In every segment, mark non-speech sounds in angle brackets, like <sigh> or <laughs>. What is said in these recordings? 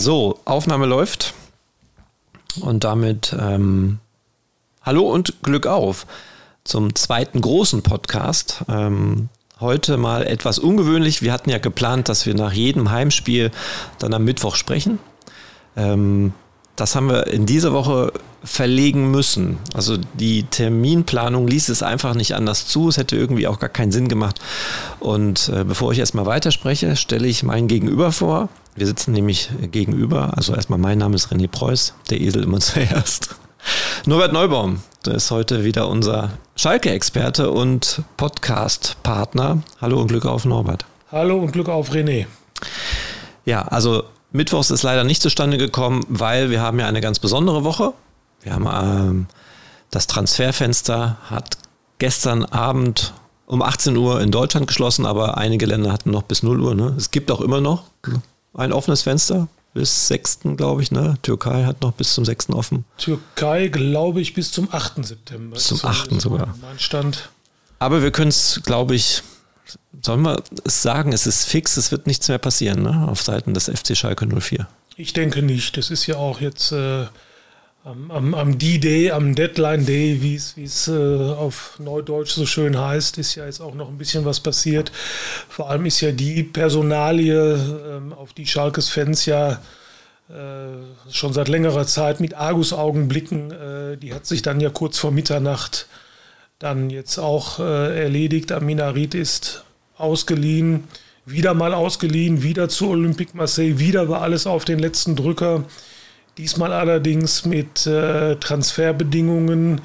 So, Aufnahme läuft. Und damit ähm, hallo und Glück auf zum zweiten großen Podcast. Ähm, heute mal etwas ungewöhnlich. Wir hatten ja geplant, dass wir nach jedem Heimspiel dann am Mittwoch sprechen. Ähm, das haben wir in dieser Woche verlegen müssen. Also die Terminplanung ließ es einfach nicht anders zu. Es hätte irgendwie auch gar keinen Sinn gemacht. Und äh, bevor ich erstmal weiterspreche, stelle ich meinen Gegenüber vor. Wir sitzen nämlich gegenüber. Also erstmal mein Name ist René Preuß, der Esel immer <laughs> zuerst. Norbert Neubaum, der ist heute wieder unser Schalke-Experte und Podcast-Partner. Hallo und Glück auf, Norbert. Hallo und Glück auf, René. Ja, also Mittwochs ist leider nicht zustande gekommen, weil wir haben ja eine ganz besondere Woche. Wir haben ähm, das Transferfenster hat gestern Abend um 18 Uhr in Deutschland geschlossen, aber einige Länder hatten noch bis 0 Uhr. Ne? Es gibt auch immer noch ein offenes Fenster bis 6. glaube ich. Ne? Türkei hat noch bis zum 6. offen. Türkei glaube ich bis zum 8. September. Bis zum 8. sogar. Mein Stand. Aber wir können es, glaube ich, sollen wir es sagen, es ist fix, es wird nichts mehr passieren ne? auf Seiten des FC Schalke 04. Ich denke nicht. Das ist ja auch jetzt äh, am, am, D-Day, am Deadline-Day, wie es äh, auf Neudeutsch so schön heißt, ist ja jetzt auch noch ein bisschen was passiert. Vor allem ist ja die Personalie, äh, auf die Schalkes Fans ja äh, schon seit längerer Zeit mit Argusaugen blicken, äh, die hat sich dann ja kurz vor Mitternacht dann jetzt auch äh, erledigt. Aminarit ist ausgeliehen, wieder mal ausgeliehen, wieder zu Olympique Marseille, wieder war alles auf den letzten Drücker. Diesmal allerdings mit äh, Transferbedingungen,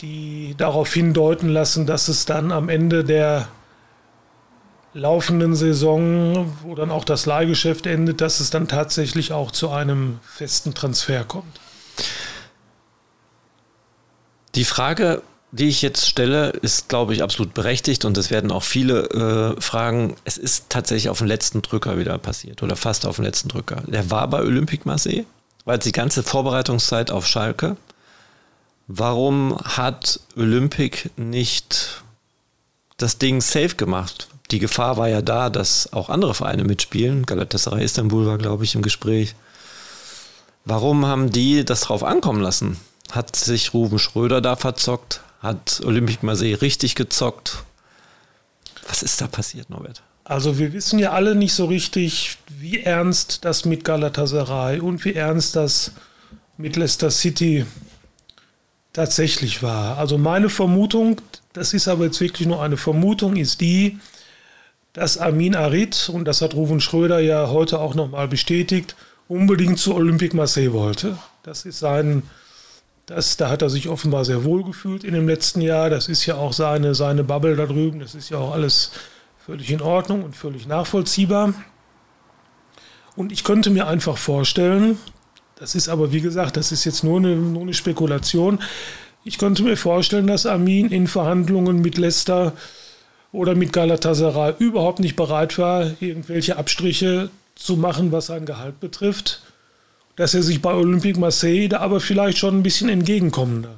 die darauf hindeuten lassen, dass es dann am Ende der laufenden Saison, wo dann auch das Leihgeschäft endet, dass es dann tatsächlich auch zu einem festen Transfer kommt. Die Frage, die ich jetzt stelle, ist, glaube ich, absolut berechtigt und es werden auch viele äh, fragen. Es ist tatsächlich auf den letzten Drücker wieder passiert oder fast auf den letzten Drücker. Der war bei Olympique Marseille, war jetzt die ganze Vorbereitungszeit auf Schalke. Warum hat Olympique nicht das Ding safe gemacht? Die Gefahr war ja da, dass auch andere Vereine mitspielen. Galatasaray Istanbul war, glaube ich, im Gespräch. Warum haben die das drauf ankommen lassen? Hat sich Ruben Schröder da verzockt? Hat Olympique Marseille richtig gezockt. Was ist da passiert, Norbert? Also wir wissen ja alle nicht so richtig, wie ernst das mit Galatasaray und wie ernst das mit Leicester City tatsächlich war. Also meine Vermutung, das ist aber jetzt wirklich nur eine Vermutung, ist die, dass Amin Arid, und das hat Ruven Schröder ja heute auch nochmal bestätigt, unbedingt zu Olympique Marseille wollte. Das ist sein das, da hat er sich offenbar sehr wohl gefühlt in dem letzten Jahr. Das ist ja auch seine, seine Bubble da drüben. Das ist ja auch alles völlig in Ordnung und völlig nachvollziehbar. Und ich könnte mir einfach vorstellen, das ist aber wie gesagt, das ist jetzt nur eine, nur eine Spekulation. Ich könnte mir vorstellen, dass Armin in Verhandlungen mit Leicester oder mit Galatasaray überhaupt nicht bereit war, irgendwelche Abstriche zu machen, was sein Gehalt betrifft dass er sich bei Olympique Marseille da aber vielleicht schon ein bisschen entgegenkommender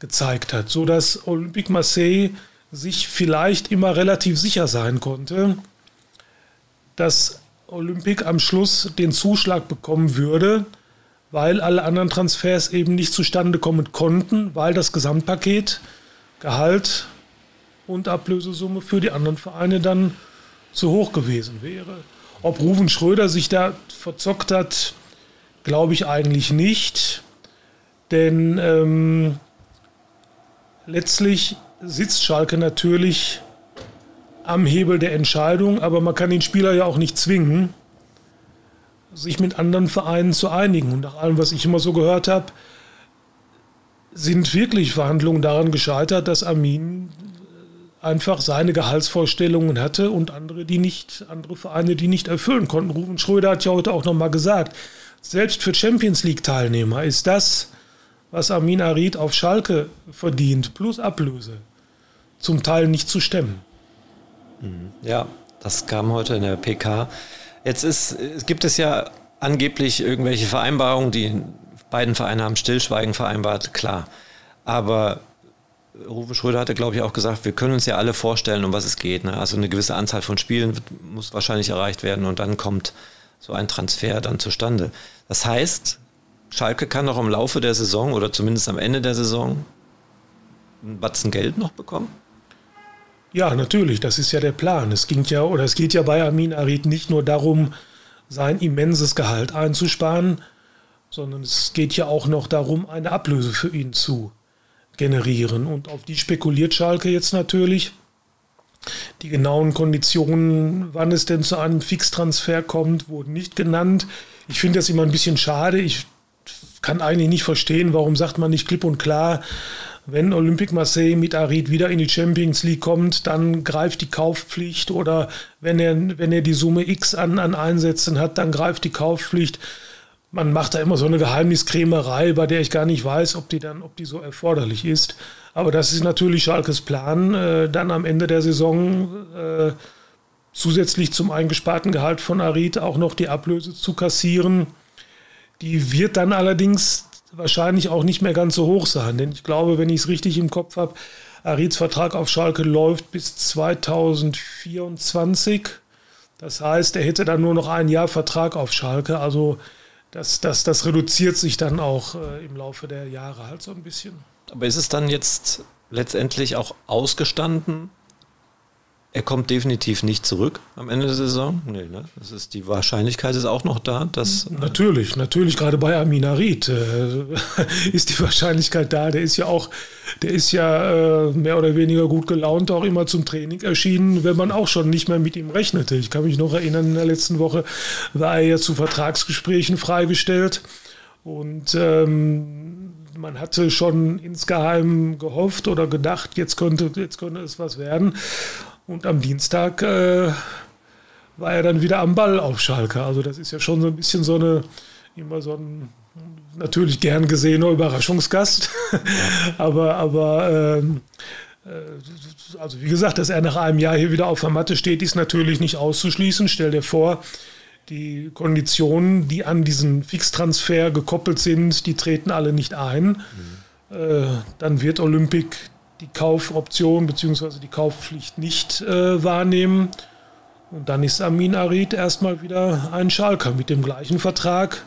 gezeigt hat, so dass Olympique Marseille sich vielleicht immer relativ sicher sein konnte, dass Olympique am Schluss den Zuschlag bekommen würde, weil alle anderen Transfers eben nicht zustande kommen konnten, weil das Gesamtpaket Gehalt und Ablösesumme für die anderen Vereine dann zu hoch gewesen wäre. Ob Ruven Schröder sich da verzockt hat, Glaube ich eigentlich nicht, denn ähm, letztlich sitzt Schalke natürlich am Hebel der Entscheidung, aber man kann den Spieler ja auch nicht zwingen, sich mit anderen Vereinen zu einigen. Und nach allem, was ich immer so gehört habe, sind wirklich Verhandlungen daran gescheitert, dass Armin einfach seine Gehaltsvorstellungen hatte und andere, die nicht, andere Vereine, die nicht erfüllen konnten. Rufen Schröder hat ja heute auch nochmal gesagt, selbst für Champions League-Teilnehmer ist das, was Amin Arid auf Schalke verdient, plus Ablöse, zum Teil nicht zu stemmen. Mhm. Ja, das kam heute in der PK. Jetzt ist, gibt es ja angeblich irgendwelche Vereinbarungen, die beiden Vereine haben Stillschweigen vereinbart, klar. Aber Rufe Schröder hatte, glaube ich, auch gesagt, wir können uns ja alle vorstellen, um was es geht. Ne? Also eine gewisse Anzahl von Spielen muss wahrscheinlich erreicht werden und dann kommt so ein Transfer dann zustande. Das heißt, Schalke kann noch im Laufe der Saison oder zumindest am Ende der Saison einen Batzen Geld noch bekommen? Ja, natürlich, das ist ja der Plan. Es ging ja oder es geht ja bei Amin Arid nicht nur darum, sein immenses Gehalt einzusparen, sondern es geht ja auch noch darum, eine Ablöse für ihn zu generieren. Und auf die spekuliert Schalke jetzt natürlich. Die genauen Konditionen, wann es denn zu einem Fixtransfer kommt, wurden nicht genannt. Ich finde das immer ein bisschen schade. Ich kann eigentlich nicht verstehen, warum sagt man nicht klipp und klar, wenn Olympique Marseille mit Arid wieder in die Champions League kommt, dann greift die Kaufpflicht oder wenn er, wenn er die Summe X an, an Einsätzen hat, dann greift die Kaufpflicht. Man macht da immer so eine Geheimniskrämerei, bei der ich gar nicht weiß, ob die dann, ob die so erforderlich ist. Aber das ist natürlich Schalkes Plan, äh, dann am Ende der Saison äh, zusätzlich zum eingesparten Gehalt von Arid auch noch die Ablöse zu kassieren. Die wird dann allerdings wahrscheinlich auch nicht mehr ganz so hoch sein. Denn ich glaube, wenn ich es richtig im Kopf habe, Arids Vertrag auf Schalke läuft bis 2024. Das heißt, er hätte dann nur noch ein Jahr Vertrag auf Schalke. Also das, das, das reduziert sich dann auch äh, im Laufe der Jahre halt so ein bisschen. Aber ist es dann jetzt letztendlich auch ausgestanden, er kommt definitiv nicht zurück am Ende der Saison. Nee, ne? Das ist, die Wahrscheinlichkeit ist auch noch da, dass. Natürlich, natürlich, gerade bei Amin Harid äh, <laughs> ist die Wahrscheinlichkeit da. Der ist ja auch, der ist ja äh, mehr oder weniger gut gelaunt auch immer zum Training erschienen, wenn man auch schon nicht mehr mit ihm rechnete. Ich kann mich noch erinnern, in der letzten Woche war er ja zu Vertragsgesprächen freigestellt. Und ähm, man hatte schon insgeheim gehofft oder gedacht, jetzt könnte, jetzt könnte es was werden. Und am Dienstag äh, war er dann wieder am Ball auf Schalke. Also das ist ja schon so ein bisschen so eine, immer so ein natürlich gern gesehener Überraschungsgast. <laughs> aber, aber ähm, äh, also wie gesagt, dass er nach einem Jahr hier wieder auf der Matte steht, ist natürlich nicht auszuschließen. Stell dir vor, die Konditionen, die an diesen Fixtransfer gekoppelt sind, die treten alle nicht ein. Mhm. Äh, dann wird Olympic die Kaufoption bzw. die Kaufpflicht nicht äh, wahrnehmen. Und dann ist Amin Arid erstmal wieder ein Schalker mit dem gleichen Vertrag,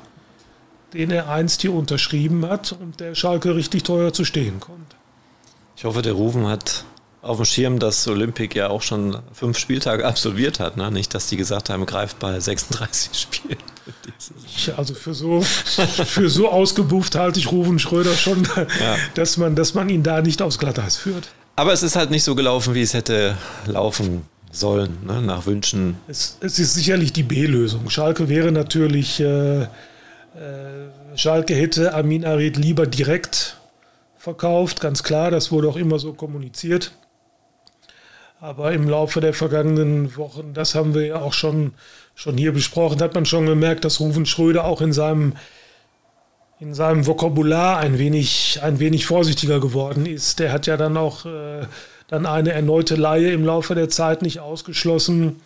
den er einst hier unterschrieben hat und der Schalke richtig teuer zu stehen kommt. Ich hoffe, der Rufen hat auf dem Schirm, dass Olympic ja auch schon fünf Spieltage absolviert hat. Ne? Nicht, dass die gesagt haben, greift bei 36 Spielen. Also für so, für so ausgebuft halte ich Rufen Schröder schon, ja. dass, man, dass man ihn da nicht aufs Glatteis führt. Aber es ist halt nicht so gelaufen, wie es hätte laufen sollen, ne? nach Wünschen. Es, es, ist sicherlich die B-Lösung. Schalke wäre natürlich, äh, äh, Schalke hätte Amin Arid lieber direkt verkauft, ganz klar, das wurde auch immer so kommuniziert. Aber im Laufe der vergangenen Wochen, das haben wir ja auch schon, schon hier besprochen, hat man schon gemerkt, dass Rufen Schröder auch in seinem, in seinem Vokabular ein wenig, ein wenig vorsichtiger geworden ist. Der hat ja dann auch äh, dann eine erneute Laie im Laufe der Zeit nicht ausgeschlossen.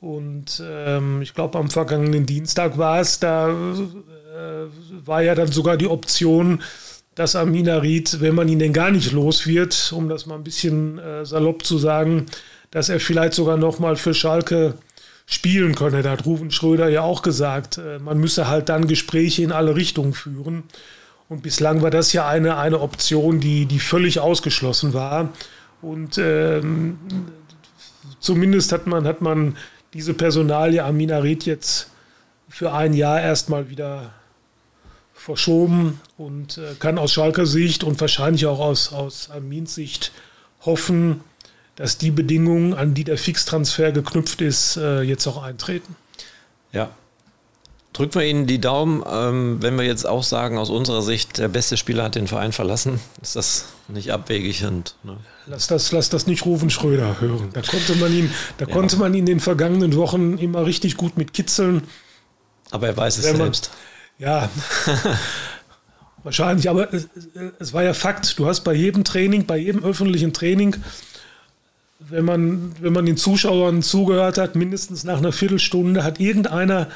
Und ähm, ich glaube, am vergangenen Dienstag war es, da äh, war ja dann sogar die Option, dass Amina Ried, wenn man ihn denn gar nicht los wird, um das mal ein bisschen äh, salopp zu sagen, dass er vielleicht sogar nochmal für Schalke spielen könne. Da hat Rufen Schröder ja auch gesagt, äh, man müsse halt dann Gespräche in alle Richtungen führen. Und bislang war das ja eine, eine Option, die, die völlig ausgeschlossen war. Und ähm, zumindest hat man, hat man diese Personalie Amina Ried jetzt für ein Jahr erstmal wieder verschoben und äh, kann aus Schalker Sicht und wahrscheinlich auch aus, aus Armins Sicht hoffen, dass die Bedingungen, an die der Fixtransfer geknüpft ist, äh, jetzt auch eintreten. Ja. Drücken wir Ihnen die Daumen, ähm, wenn wir jetzt auch sagen, aus unserer Sicht, der beste Spieler hat den Verein verlassen, ist das nicht abwegig und. Ne? Lass das, lass das nicht Rufen Schröder hören. Da konnte man ihn, da ja. konnte man ihn in den vergangenen Wochen immer richtig gut mit kitzeln. Aber er weiß es man, selbst. Ja, <laughs> wahrscheinlich, aber es, es, war ja Fakt. Du hast bei jedem Training, bei jedem öffentlichen Training, wenn man, wenn man den Zuschauern zugehört hat, mindestens nach einer Viertelstunde hat irgendeiner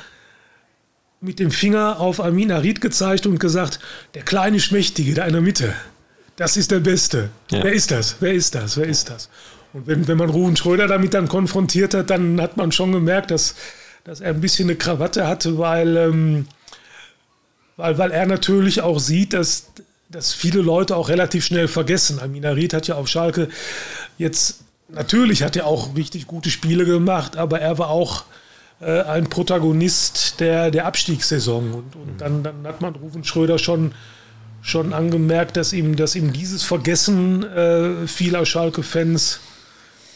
mit dem Finger auf Amin Arid gezeigt und gesagt, der kleine Schmächtige da in der Mitte, das ist der Beste. Ja. Wer ist das? Wer ist das? Wer ist das? Und wenn, wenn man Ruben Schröder damit dann konfrontiert hat, dann hat man schon gemerkt, dass dass er ein bisschen eine Krawatte hatte, weil, ähm, weil, weil er natürlich auch sieht, dass, dass viele Leute auch relativ schnell vergessen. Amina Ried hat ja auf Schalke jetzt, natürlich hat er auch richtig gute Spiele gemacht, aber er war auch äh, ein Protagonist der, der Abstiegssaison. Und, und dann, dann hat man Rufen Schröder schon, schon angemerkt, dass ihm, dass ihm dieses Vergessen äh, vieler Schalke-Fans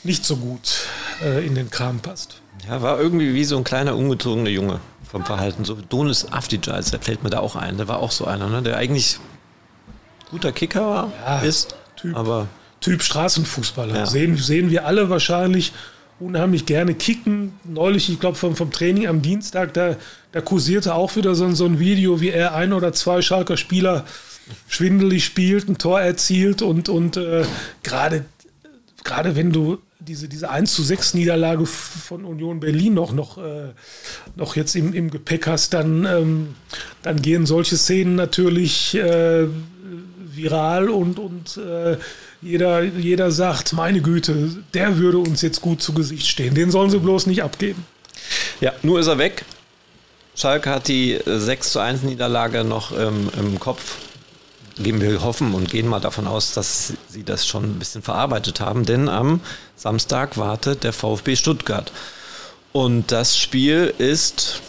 nicht so gut äh, in den Kram passt. Ja, war irgendwie wie so ein kleiner, ungezogener Junge vom Verhalten. So Donis Afdijais, der fällt mir da auch ein. Der war auch so einer, ne? der eigentlich guter Kicker war, ja, ist, typ, aber Typ Straßenfußballer. Ja. Sehen, sehen wir alle wahrscheinlich unheimlich gerne kicken. Neulich, ich glaube, vom, vom Training am Dienstag, da, da kursierte auch wieder so, so ein Video, wie er ein oder zwei Schalker Spieler schwindelig spielt, ein Tor erzielt und, und äh, gerade wenn du diese, diese 1 zu 6 Niederlage von Union Berlin noch, noch, äh, noch jetzt im, im Gepäck hast, dann, ähm, dann gehen solche Szenen natürlich äh, viral und, und äh, jeder, jeder sagt, meine Güte, der würde uns jetzt gut zu Gesicht stehen. Den sollen sie bloß nicht abgeben. Ja, nur ist er weg. Schalke hat die 6 zu 1 Niederlage noch ähm, im Kopf. Gehen wir hoffen und gehen mal davon aus, dass sie das schon ein bisschen verarbeitet haben, denn am Samstag wartet der VfB Stuttgart. Und das Spiel ist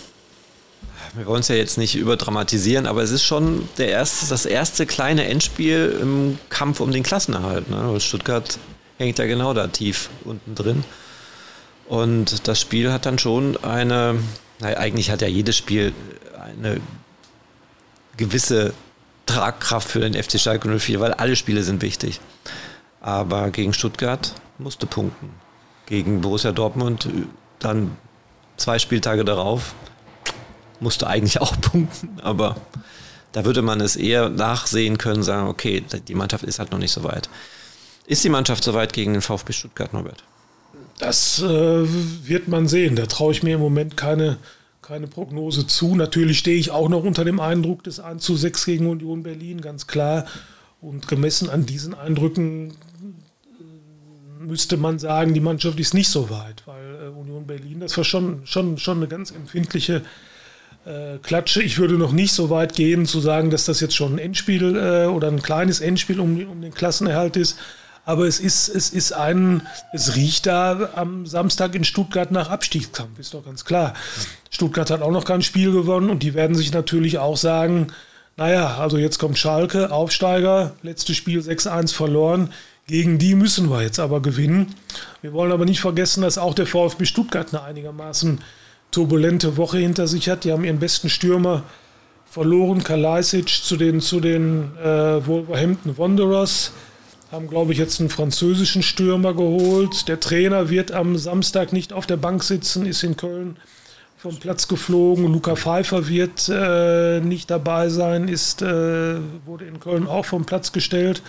wir wollen es ja jetzt nicht überdramatisieren, aber es ist schon der erste, das erste kleine Endspiel im Kampf um den Klassenerhalt. Ne? Stuttgart hängt ja genau da tief unten drin. Und das Spiel hat dann schon eine, naja, eigentlich hat ja jedes Spiel eine gewisse Tragkraft für den FC Schalke 04, weil alle Spiele sind wichtig. Aber gegen Stuttgart musste punkten. Gegen Borussia Dortmund dann zwei Spieltage darauf musste eigentlich <laughs> auch punkten, aber da würde man es eher nachsehen können, sagen, okay, die Mannschaft ist halt noch nicht so weit. Ist die Mannschaft so weit gegen den VfB Stuttgart, Norbert? Das äh, wird man sehen. Da traue ich mir im Moment keine, keine Prognose zu. Natürlich stehe ich auch noch unter dem Eindruck des 1 zu 6 gegen Union Berlin, ganz klar. Und gemessen an diesen Eindrücken äh, müsste man sagen, die Mannschaft ist nicht so weit, weil äh, Union Berlin, das war schon, schon, schon eine ganz empfindliche äh, Klatsche. Ich würde noch nicht so weit gehen zu sagen, dass das jetzt schon ein Endspiel äh, oder ein kleines Endspiel um, um den Klassenerhalt ist. Aber es ist, es ist ein, es riecht da am Samstag in Stuttgart nach Abstiegskampf, ist doch ganz klar. Stuttgart hat auch noch kein Spiel gewonnen und die werden sich natürlich auch sagen, naja, also jetzt kommt Schalke, Aufsteiger, letztes Spiel 6-1 verloren. Gegen die müssen wir jetzt aber gewinnen. Wir wollen aber nicht vergessen, dass auch der VfB Stuttgart eine einigermaßen turbulente Woche hinter sich hat. Die haben ihren besten Stürmer verloren, Kalajdzic, zu den, zu den äh, Wolverhampton Wanderers. Haben, glaube ich, jetzt einen französischen Stürmer geholt. Der Trainer wird am Samstag nicht auf der Bank sitzen, ist in Köln vom Platz geflogen. Luca Pfeiffer wird äh, nicht dabei sein, ist, äh, wurde in Köln auch vom Platz gestellt.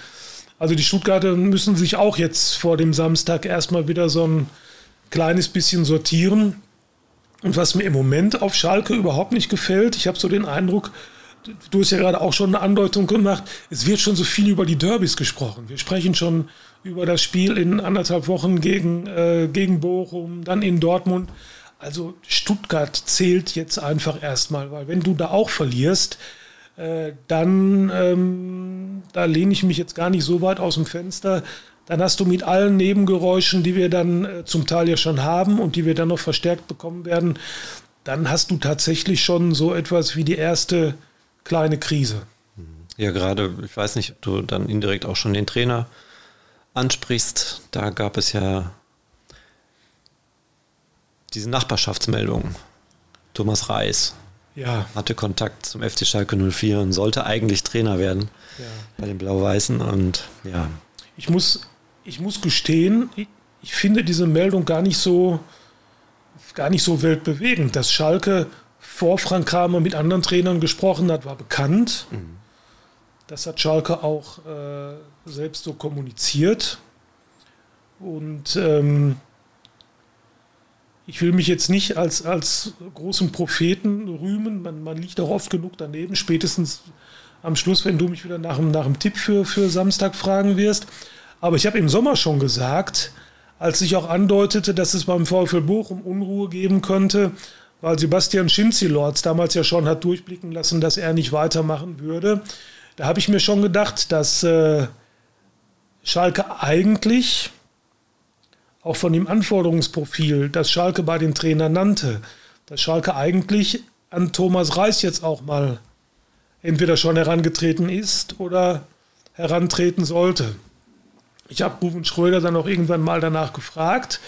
Also die Stuttgarter müssen sich auch jetzt vor dem Samstag erstmal wieder so ein kleines bisschen sortieren. Und was mir im Moment auf Schalke überhaupt nicht gefällt, ich habe so den Eindruck, du hast ja gerade auch schon eine Andeutung gemacht, es wird schon so viel über die Derbys gesprochen. Wir sprechen schon über das Spiel in anderthalb Wochen gegen, äh, gegen Bochum, dann in Dortmund. Also Stuttgart zählt jetzt einfach erstmal, weil wenn du da auch verlierst, äh, dann, ähm, da lehne ich mich jetzt gar nicht so weit aus dem Fenster, dann hast du mit allen Nebengeräuschen, die wir dann äh, zum Teil ja schon haben und die wir dann noch verstärkt bekommen werden, dann hast du tatsächlich schon so etwas wie die erste kleine Krise. Ja, gerade, ich weiß nicht, ob du dann indirekt auch schon den Trainer ansprichst. Da gab es ja diese Nachbarschaftsmeldung. Thomas Reis ja. hatte Kontakt zum FC Schalke 04 und sollte eigentlich Trainer werden ja. bei den Blau-Weißen. Und ja. Ich muss ich muss gestehen, ich, ich finde diese Meldung gar nicht so, gar nicht so weltbewegend. Dass Schalke vor Frank Kramer mit anderen Trainern gesprochen hat, war bekannt. Mhm. Das hat Schalke auch äh, selbst so kommuniziert. Und ähm, ich will mich jetzt nicht als, als großen Propheten rühmen. Man, man liegt auch oft genug daneben, spätestens am Schluss, wenn du mich wieder nach, nach einem Tipp für, für Samstag fragen wirst. Aber ich habe im Sommer schon gesagt, als ich auch andeutete, dass es beim VfL Bochum Unruhe geben könnte, weil Sebastian Schinzi-Lords damals ja schon hat durchblicken lassen, dass er nicht weitermachen würde. Da habe ich mir schon gedacht, dass äh, Schalke eigentlich auch von dem Anforderungsprofil, das Schalke bei den Trainern nannte, dass Schalke eigentlich an Thomas Reis jetzt auch mal entweder schon herangetreten ist oder herantreten sollte. Ich habe Rufen Schröder dann auch irgendwann mal danach gefragt.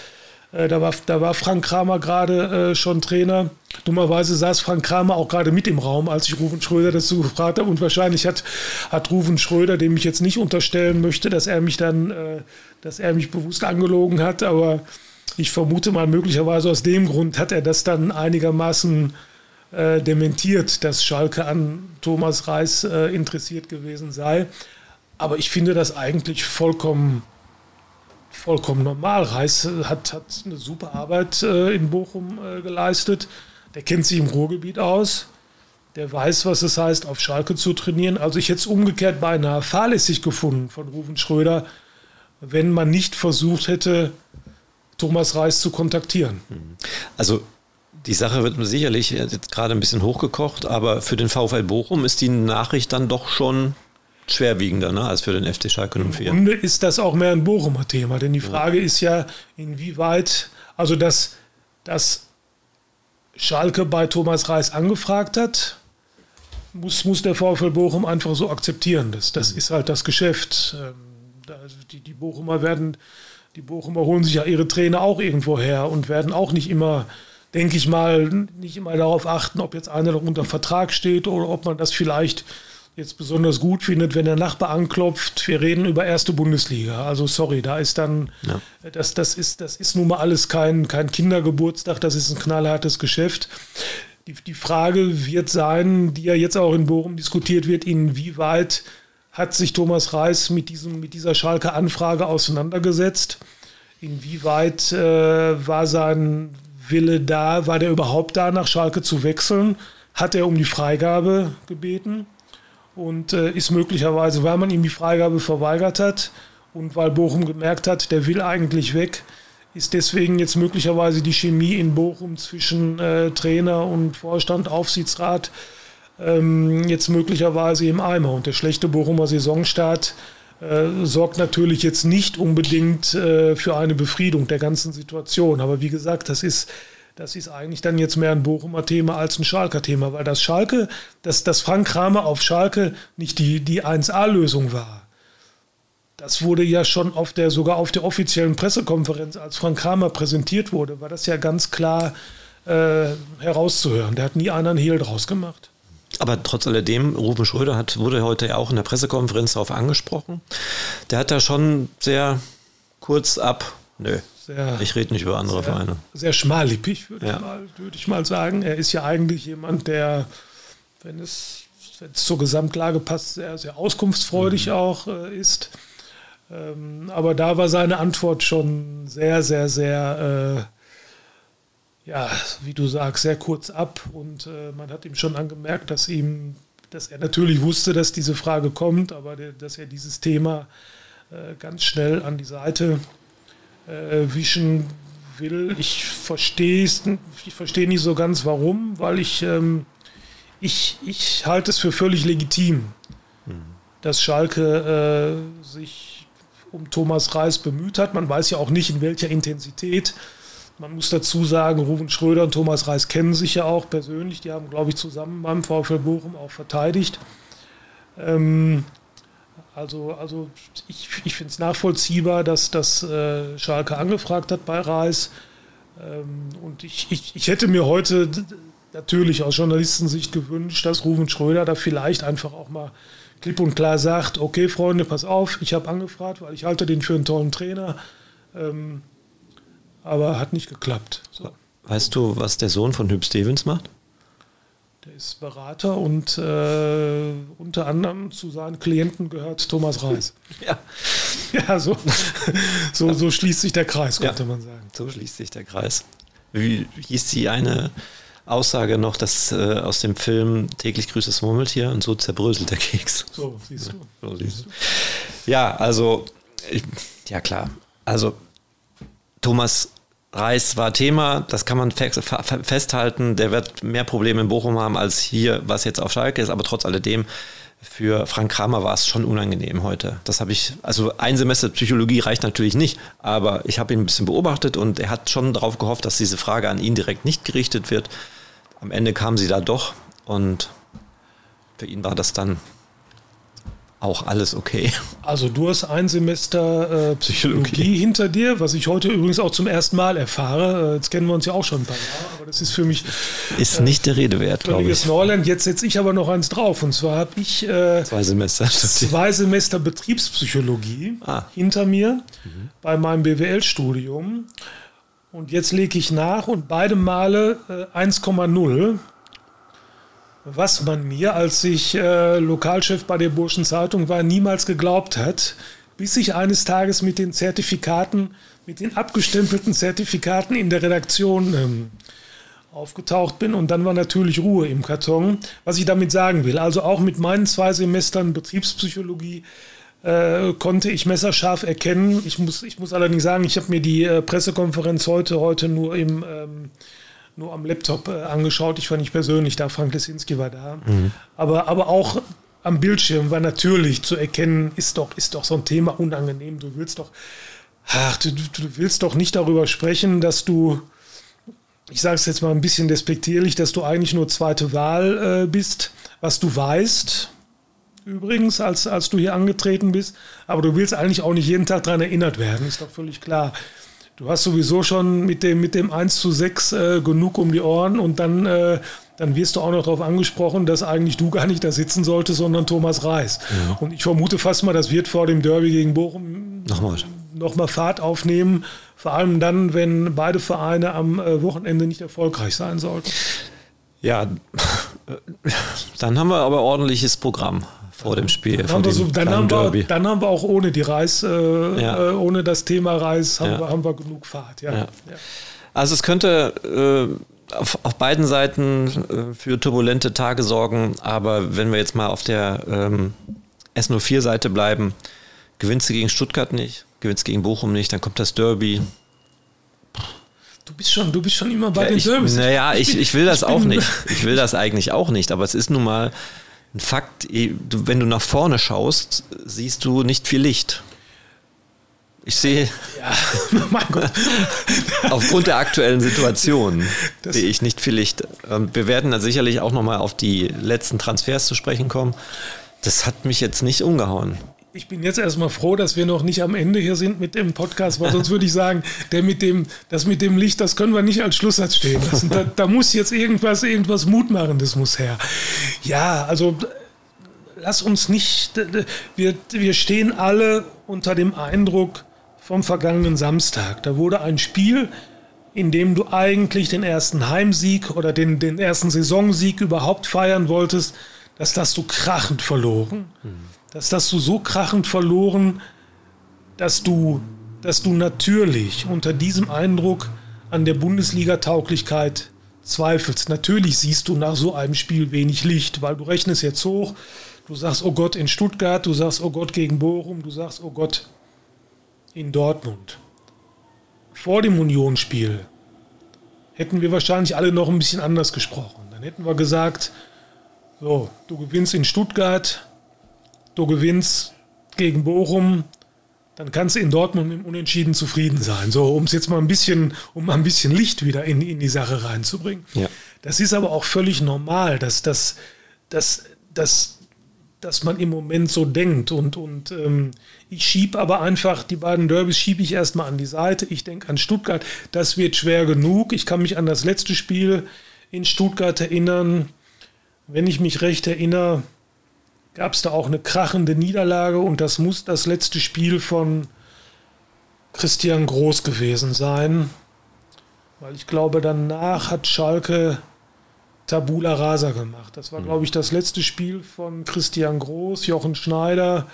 Äh, da, war, da war Frank Kramer gerade äh, schon Trainer. Dummerweise saß Frank Kramer auch gerade mit im Raum, als ich Rufen Schröder dazu gefragt habe. Und wahrscheinlich hat, hat Rufen Schröder, dem ich jetzt nicht unterstellen möchte, dass er mich dann, äh, dass er mich bewusst angelogen hat. Aber ich vermute mal, möglicherweise aus dem Grund hat er das dann einigermaßen äh, dementiert, dass Schalke an Thomas Reis äh, interessiert gewesen sei. Aber ich finde das eigentlich vollkommen, vollkommen normal. Reis hat, hat eine super Arbeit äh, in Bochum äh, geleistet. Der kennt sich im Ruhrgebiet aus. Der weiß, was es heißt, auf Schalke zu trainieren. Also ich hätte es umgekehrt beinahe fahrlässig gefunden von Rufen Schröder, wenn man nicht versucht hätte, Thomas Reis zu kontaktieren. Also die Sache wird sicherlich jetzt gerade ein bisschen hochgekocht, aber für den VfL Bochum ist die Nachricht dann doch schon schwerwiegender ne, als für den FC Schalke 04. Im Grunde ist das auch mehr ein Bochumer Thema, denn die Frage ja. ist ja, inwieweit, also dass, dass Schalke bei Thomas Reis angefragt hat, muss, muss der VfL Bochum einfach so akzeptieren. Das, das mhm. ist halt das Geschäft. Ähm, die, die Bochumer werden, die Bochumer holen sich ja ihre Trainer auch irgendwo her und werden auch nicht immer denke ich mal, nicht immer darauf achten, ob jetzt einer noch unter Vertrag steht oder ob man das vielleicht jetzt besonders gut findet, wenn der Nachbar anklopft, wir reden über erste Bundesliga. Also sorry, da ist dann, ja. das, das, ist, das ist nun mal alles kein, kein Kindergeburtstag, das ist ein knallhartes Geschäft. Die, die Frage wird sein, die ja jetzt auch in Bochum diskutiert wird, inwieweit hat sich Thomas Reis mit, diesem, mit dieser Schalke Anfrage auseinandergesetzt? Inwieweit äh, war sein Wille da, war der überhaupt da, nach Schalke zu wechseln? Hat er um die Freigabe gebeten? Und äh, ist möglicherweise, weil man ihm die Freigabe verweigert hat und weil Bochum gemerkt hat, der will eigentlich weg, ist deswegen jetzt möglicherweise die Chemie in Bochum zwischen äh, Trainer und Vorstand, Aufsichtsrat ähm, jetzt möglicherweise im Eimer. Und der schlechte Bochumer Saisonstart äh, sorgt natürlich jetzt nicht unbedingt äh, für eine Befriedung der ganzen Situation. Aber wie gesagt, das ist das ist eigentlich dann jetzt mehr ein Bochumer Thema als ein Schalker Thema, weil das Schalke, dass, dass Frank Kramer auf Schalke nicht die, die 1A-Lösung war. Das wurde ja schon auf der, sogar auf der offiziellen Pressekonferenz, als Frank Kramer präsentiert wurde, war das ja ganz klar äh, herauszuhören. Der hat nie einen Hehl draus gemacht. Aber trotz alledem, Ruben Schröder hat, wurde heute ja auch in der Pressekonferenz darauf angesprochen. Der hat da schon sehr kurz ab, nö, sehr, ich rede nicht über andere sehr, Vereine. Sehr schmallippig, würde, ja. ich mal, würde ich mal sagen. Er ist ja eigentlich jemand, der, wenn es, wenn es zur Gesamtlage passt, sehr, sehr auskunftsfreudig mhm. auch äh, ist. Ähm, aber da war seine Antwort schon sehr, sehr, sehr, äh, ja, wie du sagst, sehr kurz ab. Und äh, man hat ihm schon angemerkt, dass ihm, dass er natürlich wusste, dass diese Frage kommt, aber der, dass er dieses Thema äh, ganz schnell an die Seite äh, wischen will. Ich verstehe es, ich verstehe nicht so ganz warum, weil ich, ähm, ich, ich halte es für völlig legitim, mhm. dass Schalke äh, sich um Thomas Reis bemüht hat. Man weiß ja auch nicht, in welcher Intensität. Man muss dazu sagen, Ruben Schröder und Thomas Reis kennen sich ja auch persönlich. Die haben, glaube ich, zusammen beim VfL Bochum auch verteidigt. Ähm, also, also ich, ich finde es nachvollziehbar, dass das äh, Schalke angefragt hat bei Reis. Ähm, und ich, ich, ich hätte mir heute natürlich aus Journalistensicht gewünscht, dass Ruven Schröder da vielleicht einfach auch mal klipp und klar sagt, okay Freunde, pass auf, ich habe angefragt, weil ich halte den für einen tollen Trainer. Ähm, aber hat nicht geklappt. So. Weißt du, was der Sohn von Hüb Stevens macht? Der ist Berater und äh, unter anderem zu seinen Klienten gehört Thomas Reis. <laughs> Ja, ja so, so, so schließt sich der Kreis, könnte ja, man sagen. So schließt sich der Kreis. Wie hieß die eine Aussage noch, dass äh, aus dem Film täglich grüßt das Murmeltier und so zerbröselt der Keks. So, siehst du. So siehst du. Ja, also, ich, ja klar. Also, Thomas Reis war Thema, das kann man festhalten. Der wird mehr Probleme in Bochum haben als hier, was jetzt auf Schalke ist. Aber trotz alledem, für Frank Kramer war es schon unangenehm heute. Das habe ich, also ein Semester Psychologie reicht natürlich nicht, aber ich habe ihn ein bisschen beobachtet und er hat schon darauf gehofft, dass diese Frage an ihn direkt nicht gerichtet wird. Am Ende kam sie da doch und für ihn war das dann auch alles okay. Also du hast ein Semester äh, Psychologie okay. hinter dir, was ich heute übrigens auch zum ersten Mal erfahre. Äh, jetzt kennen wir uns ja auch schon ein paar Jahre, aber das ist für mich ist äh, nicht der Rede wert, glaube ich. Neuland. Jetzt setze ich aber noch eins drauf und zwar habe ich äh, zwei Semester zwei Semester Betriebspsychologie ah. hinter mir mhm. bei meinem BWL-Studium und jetzt lege ich nach und beide Male äh, 1,0 was man mir, als ich äh, Lokalchef bei der Burschen Zeitung war, niemals geglaubt hat, bis ich eines Tages mit den Zertifikaten, mit den abgestempelten Zertifikaten in der Redaktion ähm, aufgetaucht bin und dann war natürlich Ruhe im Karton. Was ich damit sagen will, also auch mit meinen zwei Semestern Betriebspsychologie äh, konnte ich messerscharf erkennen. Ich muss, ich muss allerdings sagen, ich habe mir die äh, Pressekonferenz heute, heute nur im ähm, nur am Laptop äh, angeschaut. Ich war nicht persönlich da, Frank Lesinski war da. Mhm. Aber, aber auch am Bildschirm war natürlich zu erkennen, ist doch, ist doch so ein Thema unangenehm. Du willst doch, ach, du, du willst doch nicht darüber sprechen, dass du, ich sage es jetzt mal ein bisschen despektierlich, dass du eigentlich nur zweite Wahl äh, bist, was du weißt, übrigens, als, als du hier angetreten bist. Aber du willst eigentlich auch nicht jeden Tag daran erinnert werden, ist doch völlig klar. Du hast sowieso schon mit dem, mit dem 1 zu 6 äh, genug um die Ohren und dann, äh, dann wirst du auch noch darauf angesprochen, dass eigentlich du <laughs> gar nicht da sitzen solltest, sondern Thomas Reis. Ja. Und ich vermute fast mal, das wird vor dem Derby gegen Bochum nochmal noch mal Fahrt aufnehmen. Vor allem dann, wenn beide Vereine am äh, Wochenende nicht erfolgreich sein sollten. Ja, <laughs> dann haben wir aber ordentliches Programm vor dem Spiel. Dann, haben wir, so, dann, haben wir, dann haben wir auch ohne die Reis, äh, ja. äh, ohne das Thema Reis, haben, ja. wir, haben wir genug Fahrt. Ja. Also es könnte äh, auf, auf, beiden Seiten äh, für turbulente Tage sorgen, aber wenn wir jetzt mal auf der ähm, S04-Seite bleiben, gewinnst du gegen Stuttgart nicht, gewinnst gegen Bochum nicht, dann kommt das Derby. Du bist schon, du bist schon immer bei ja, den Derbys. Naja, ich, ich, ich will das ich auch nicht. Ich will das eigentlich auch nicht, aber es ist nun mal ein Fakt, wenn du nach vorne schaust, siehst du nicht viel Licht. Ich sehe, ja, <laughs> mein Gott. <laughs> aufgrund der aktuellen Situation das sehe ich nicht viel Licht. Ähm, wir werden dann sicherlich auch nochmal auf die letzten Transfers zu sprechen kommen. Das hat mich jetzt nicht umgehauen. Ich bin jetzt erstmal froh, dass wir noch nicht am Ende hier sind mit dem Podcast, weil sonst würde ich sagen, der mit dem, das mit dem Licht, das können wir nicht als Schlusssatz stehen lassen. Da, da muss jetzt irgendwas, irgendwas Mutmachendes muss her. Ja, also lass uns nicht, wir, wir stehen alle unter dem Eindruck vom vergangenen Samstag. Da wurde ein Spiel, in dem du eigentlich den ersten Heimsieg oder den, den ersten Saisonsieg überhaupt feiern wolltest, das so krachend verloren. Mhm das du so krachend verloren, dass du, dass du natürlich unter diesem Eindruck an der Bundesliga-Tauglichkeit zweifelst. Natürlich siehst du nach so einem Spiel wenig Licht, weil du rechnest jetzt hoch, du sagst, oh Gott, in Stuttgart, du sagst, oh Gott, gegen Bochum, du sagst, oh Gott, in Dortmund. Vor dem Unionsspiel hätten wir wahrscheinlich alle noch ein bisschen anders gesprochen. Dann hätten wir gesagt, so, du gewinnst in Stuttgart, du gewinnst gegen Bochum, dann kannst du in Dortmund mit Unentschieden zufrieden sein. So, um es jetzt mal ein bisschen, um ein bisschen Licht wieder in, in die Sache reinzubringen. Ja. Das ist aber auch völlig normal, dass, dass, dass, dass, dass man im Moment so denkt. Und, und ähm, ich schiebe aber einfach, die beiden Derbys schiebe ich erstmal an die Seite. Ich denke an Stuttgart, das wird schwer genug. Ich kann mich an das letzte Spiel in Stuttgart erinnern. Wenn ich mich recht erinnere, gab es da auch eine krachende Niederlage und das muss das letzte Spiel von Christian Groß gewesen sein. Weil ich glaube, danach hat Schalke Tabula Rasa gemacht. Das war, glaube ich, das letzte Spiel von Christian Groß, Jochen Schneider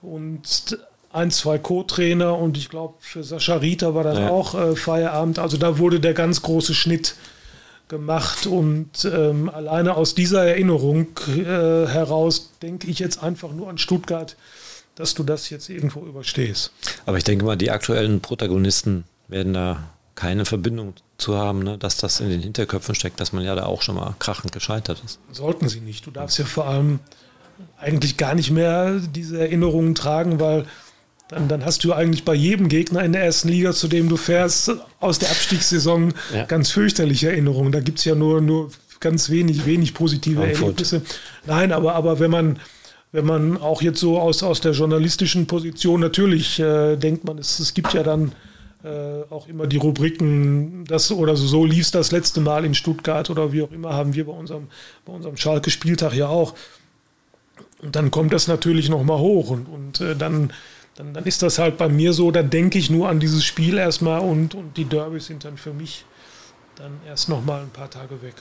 und ein, zwei Co-Trainer und ich glaube, für Sascha Rieter war dann ja. auch äh, Feierabend. Also da wurde der ganz große Schnitt gemacht und ähm, alleine aus dieser Erinnerung äh, heraus denke ich jetzt einfach nur an Stuttgart, dass du das jetzt irgendwo überstehst. Aber ich denke mal, die aktuellen Protagonisten werden da keine Verbindung zu haben, ne? dass das in den Hinterköpfen steckt, dass man ja da auch schon mal krachend gescheitert ist. Sollten sie nicht. Du darfst ja vor allem eigentlich gar nicht mehr diese Erinnerungen tragen, weil dann, dann hast du eigentlich bei jedem Gegner in der ersten Liga, zu dem du fährst, aus der Abstiegssaison ja. ganz fürchterliche Erinnerungen. Da gibt es ja nur, nur ganz wenig, wenig positive Frankfurt. Erlebnisse. Nein, aber, aber wenn man wenn man auch jetzt so aus, aus der journalistischen Position natürlich äh, denkt man, es, es gibt ja dann äh, auch immer die Rubriken, das oder so, so lief es das letzte Mal in Stuttgart oder wie auch immer, haben wir bei unserem, bei unserem Schalke-Spieltag ja auch. Und dann kommt das natürlich nochmal hoch und, und äh, dann, dann, dann ist das halt bei mir so, dann denke ich nur an dieses Spiel erstmal und, und die Derbys sind dann für mich dann erst nochmal ein paar Tage weg.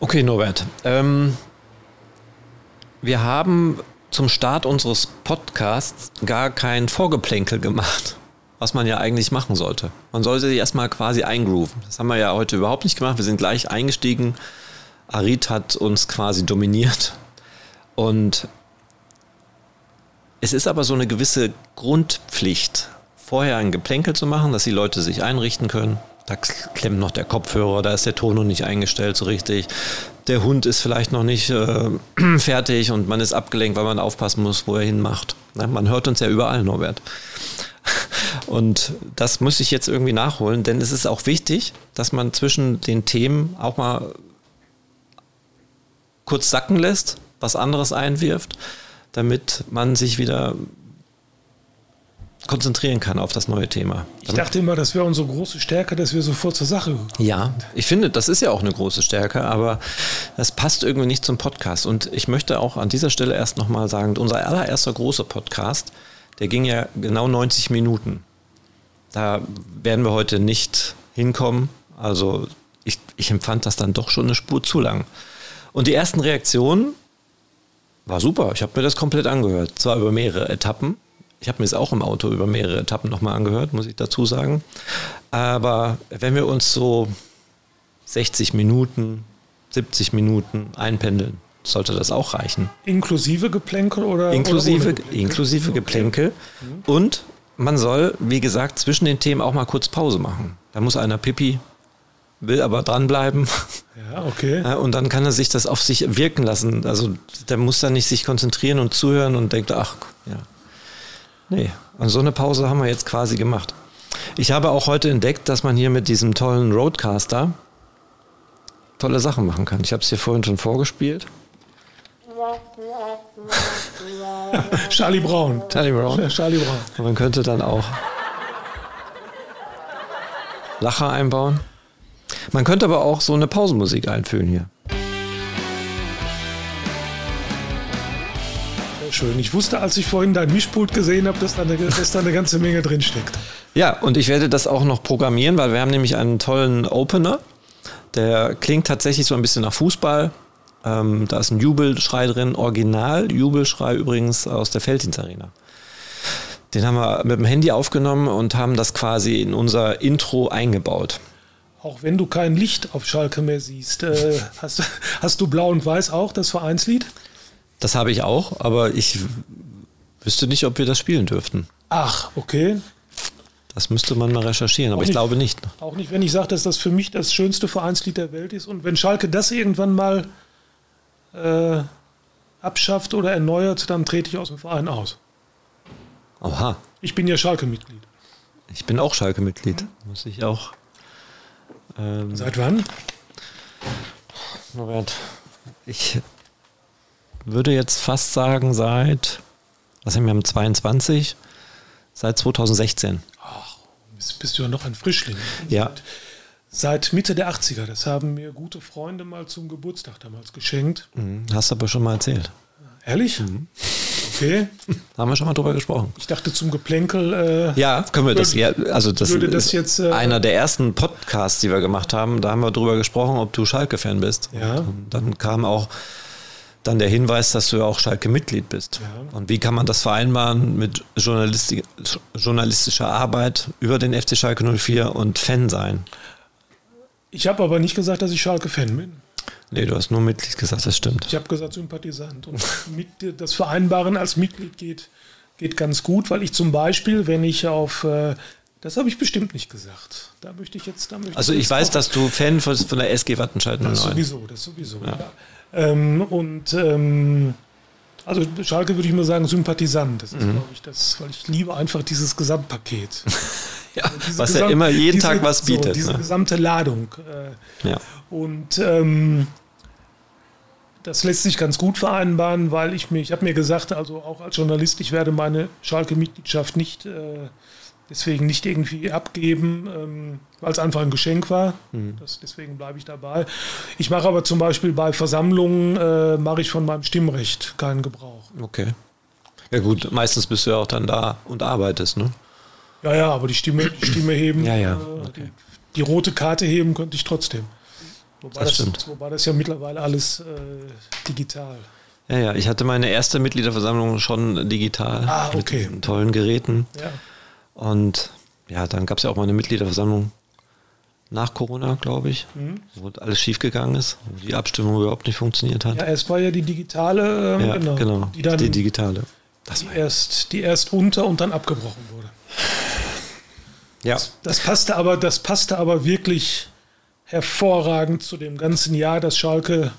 Okay, Norbert. Ähm, wir haben zum Start unseres Podcasts gar kein Vorgeplänkel gemacht, was man ja eigentlich machen sollte. Man sollte sich erstmal quasi eingrooven. Das haben wir ja heute überhaupt nicht gemacht. Wir sind gleich eingestiegen. Arid hat uns quasi dominiert. Und es ist aber so eine gewisse Grundpflicht, vorher ein Geplänkel zu machen, dass die Leute sich einrichten können. Da klemmt noch der Kopfhörer, da ist der Ton noch nicht eingestellt so richtig der Hund ist vielleicht noch nicht äh, <clears throat> fertig und man ist abgelenkt, weil man aufpassen muss, wo er hinmacht. Ne? Man hört uns ja überall, Norbert. <laughs> Und das muss ich jetzt irgendwie nachholen, denn es ist auch wichtig, dass man zwischen den Themen auch mal kurz sacken lässt, was anderes einwirft, damit man sich wieder konzentrieren kann auf das neue Thema. Ich dachte immer, das wäre unsere große Stärke, dass wir sofort zur Sache kommen. Ja, ich finde, das ist ja auch eine große Stärke, aber das passt irgendwie nicht zum Podcast. Und ich möchte auch an dieser Stelle erst nochmal sagen, unser allererster großer Podcast, der ging ja genau 90 Minuten. Da werden wir heute nicht hinkommen. Also ich, ich empfand das dann doch schon eine Spur zu lang. Und die ersten Reaktionen war super. Ich habe mir das komplett angehört. Zwar über mehrere Etappen, ich habe mir es auch im Auto über mehrere Etappen nochmal angehört, muss ich dazu sagen. Aber wenn wir uns so 60 Minuten, 70 Minuten einpendeln, sollte das auch reichen. Inklusive Geplänkel oder? Inklusive, oder Geplänkel? inklusive Geplänkel. Okay. Und man soll, wie gesagt, zwischen den Themen auch mal kurz Pause machen. Da muss einer Pipi, will aber dranbleiben. Ja, okay. Und dann kann er sich das auf sich wirken lassen. Also der muss dann nicht sich konzentrieren und zuhören und denkt, ach, ja, Nee, und so eine Pause haben wir jetzt quasi gemacht. Ich habe auch heute entdeckt, dass man hier mit diesem tollen Roadcaster tolle Sachen machen kann. Ich habe es hier vorhin schon vorgespielt. <laughs> Charlie Brown. Charlie Brown. Charlie Brown. Und man könnte dann auch Lacher einbauen. Man könnte aber auch so eine Pausenmusik einfügen hier. schön. Ich wusste, als ich vorhin dein Mischpult gesehen habe, dass da, eine, dass da eine ganze Menge drin steckt. Ja, und ich werde das auch noch programmieren, weil wir haben nämlich einen tollen Opener. Der klingt tatsächlich so ein bisschen nach Fußball. Ähm, da ist ein Jubelschrei drin, Original Jubelschrei übrigens aus der Felddienstarena. Den haben wir mit dem Handy aufgenommen und haben das quasi in unser Intro eingebaut. Auch wenn du kein Licht auf Schalke mehr siehst, äh, <laughs> hast, hast du Blau und Weiß auch, das Vereinslied? Das habe ich auch, aber ich wüsste nicht, ob wir das spielen dürften. Ach, okay. Das müsste man mal recherchieren, aber nicht, ich glaube nicht. Auch nicht, wenn ich sage, dass das für mich das schönste Vereinslied der Welt ist. Und wenn Schalke das irgendwann mal äh, abschafft oder erneuert, dann trete ich aus dem Verein aus. Aha. Ich bin ja Schalke-Mitglied. Ich bin auch Schalke-Mitglied. Mhm. Muss ich auch. Ähm, Seit wann? Moment. Ich würde jetzt fast sagen, seit, was haben wir, haben 22, seit 2016. Ach, bist, bist du ja noch ein Frischling. Ja. Seit, Mitte der 80er. Das haben mir gute Freunde mal zum Geburtstag damals geschenkt. Mhm, hast du aber schon mal erzählt. Ehrlich? Mhm. Okay. haben wir schon mal drüber gesprochen. Ich dachte zum Geplänkel. Äh, ja, können wir würde, das. Ja, also das, würde das jetzt, äh, einer der ersten Podcasts, die wir gemacht haben. Da haben wir drüber gesprochen, ob du Schalke-Fan bist. Ja. Und dann kam auch dann der Hinweis, dass du ja auch Schalke-Mitglied bist. Ja. Und wie kann man das vereinbaren mit Journalisti journalistischer Arbeit über den FC Schalke 04 und Fan sein? Ich habe aber nicht gesagt, dass ich Schalke-Fan bin. Nee, du hast nur Mitglied gesagt, das stimmt. Ich habe gesagt Sympathisant. Und mit, das Vereinbaren als Mitglied geht, geht ganz gut, weil ich zum Beispiel, wenn ich auf äh, Das habe ich bestimmt nicht gesagt. Da möchte ich jetzt. Da möchte also ich weiß, dass du Fan von, von der SG Wattenscheid 09 Das sowieso, das sowieso. Ja. Ja. Ähm, und ähm, also Schalke würde ich mal sagen Sympathisant. Das ist, mhm. glaube ich, das, weil ich liebe einfach dieses Gesamtpaket. <laughs> <laughs> ja, also was Gesam ja immer jeden diese, Tag was bietet. So, diese ne? gesamte Ladung. Äh, ja. Und ähm, das lässt sich ganz gut vereinbaren, weil ich mir, ich habe mir gesagt, also auch als Journalist, ich werde meine Schalke-Mitgliedschaft nicht äh, deswegen nicht irgendwie abgeben, ähm, weil es einfach ein Geschenk war. Mhm. Das, deswegen bleibe ich dabei. Ich mache aber zum Beispiel bei Versammlungen, äh, mache ich von meinem Stimmrecht keinen Gebrauch. Okay. Ja gut, meistens bist du ja auch dann da und arbeitest, ne? Ja, ja, aber die Stimme, die Stimme heben, ja, ja. Äh, okay. die, die, rote Karte heben könnte ich trotzdem. Wobei das, das wobei das ja mittlerweile alles äh, digital. Ja, ja, ich hatte meine erste Mitgliederversammlung schon digital ah, okay. mit tollen Geräten. Ja. Und ja, dann gab es ja auch mal eine Mitgliederversammlung nach Corona, glaube ich, mhm. wo alles schiefgegangen ist, wo die Abstimmung überhaupt nicht funktioniert hat. Ja, es war ja die digitale, ähm, ja, genau, genau, die, dann, die digitale. Das die, erst, die erst unter und dann abgebrochen wurde. Ja. Das, das, passte aber, das passte aber wirklich hervorragend zu dem ganzen Jahr, das Schalke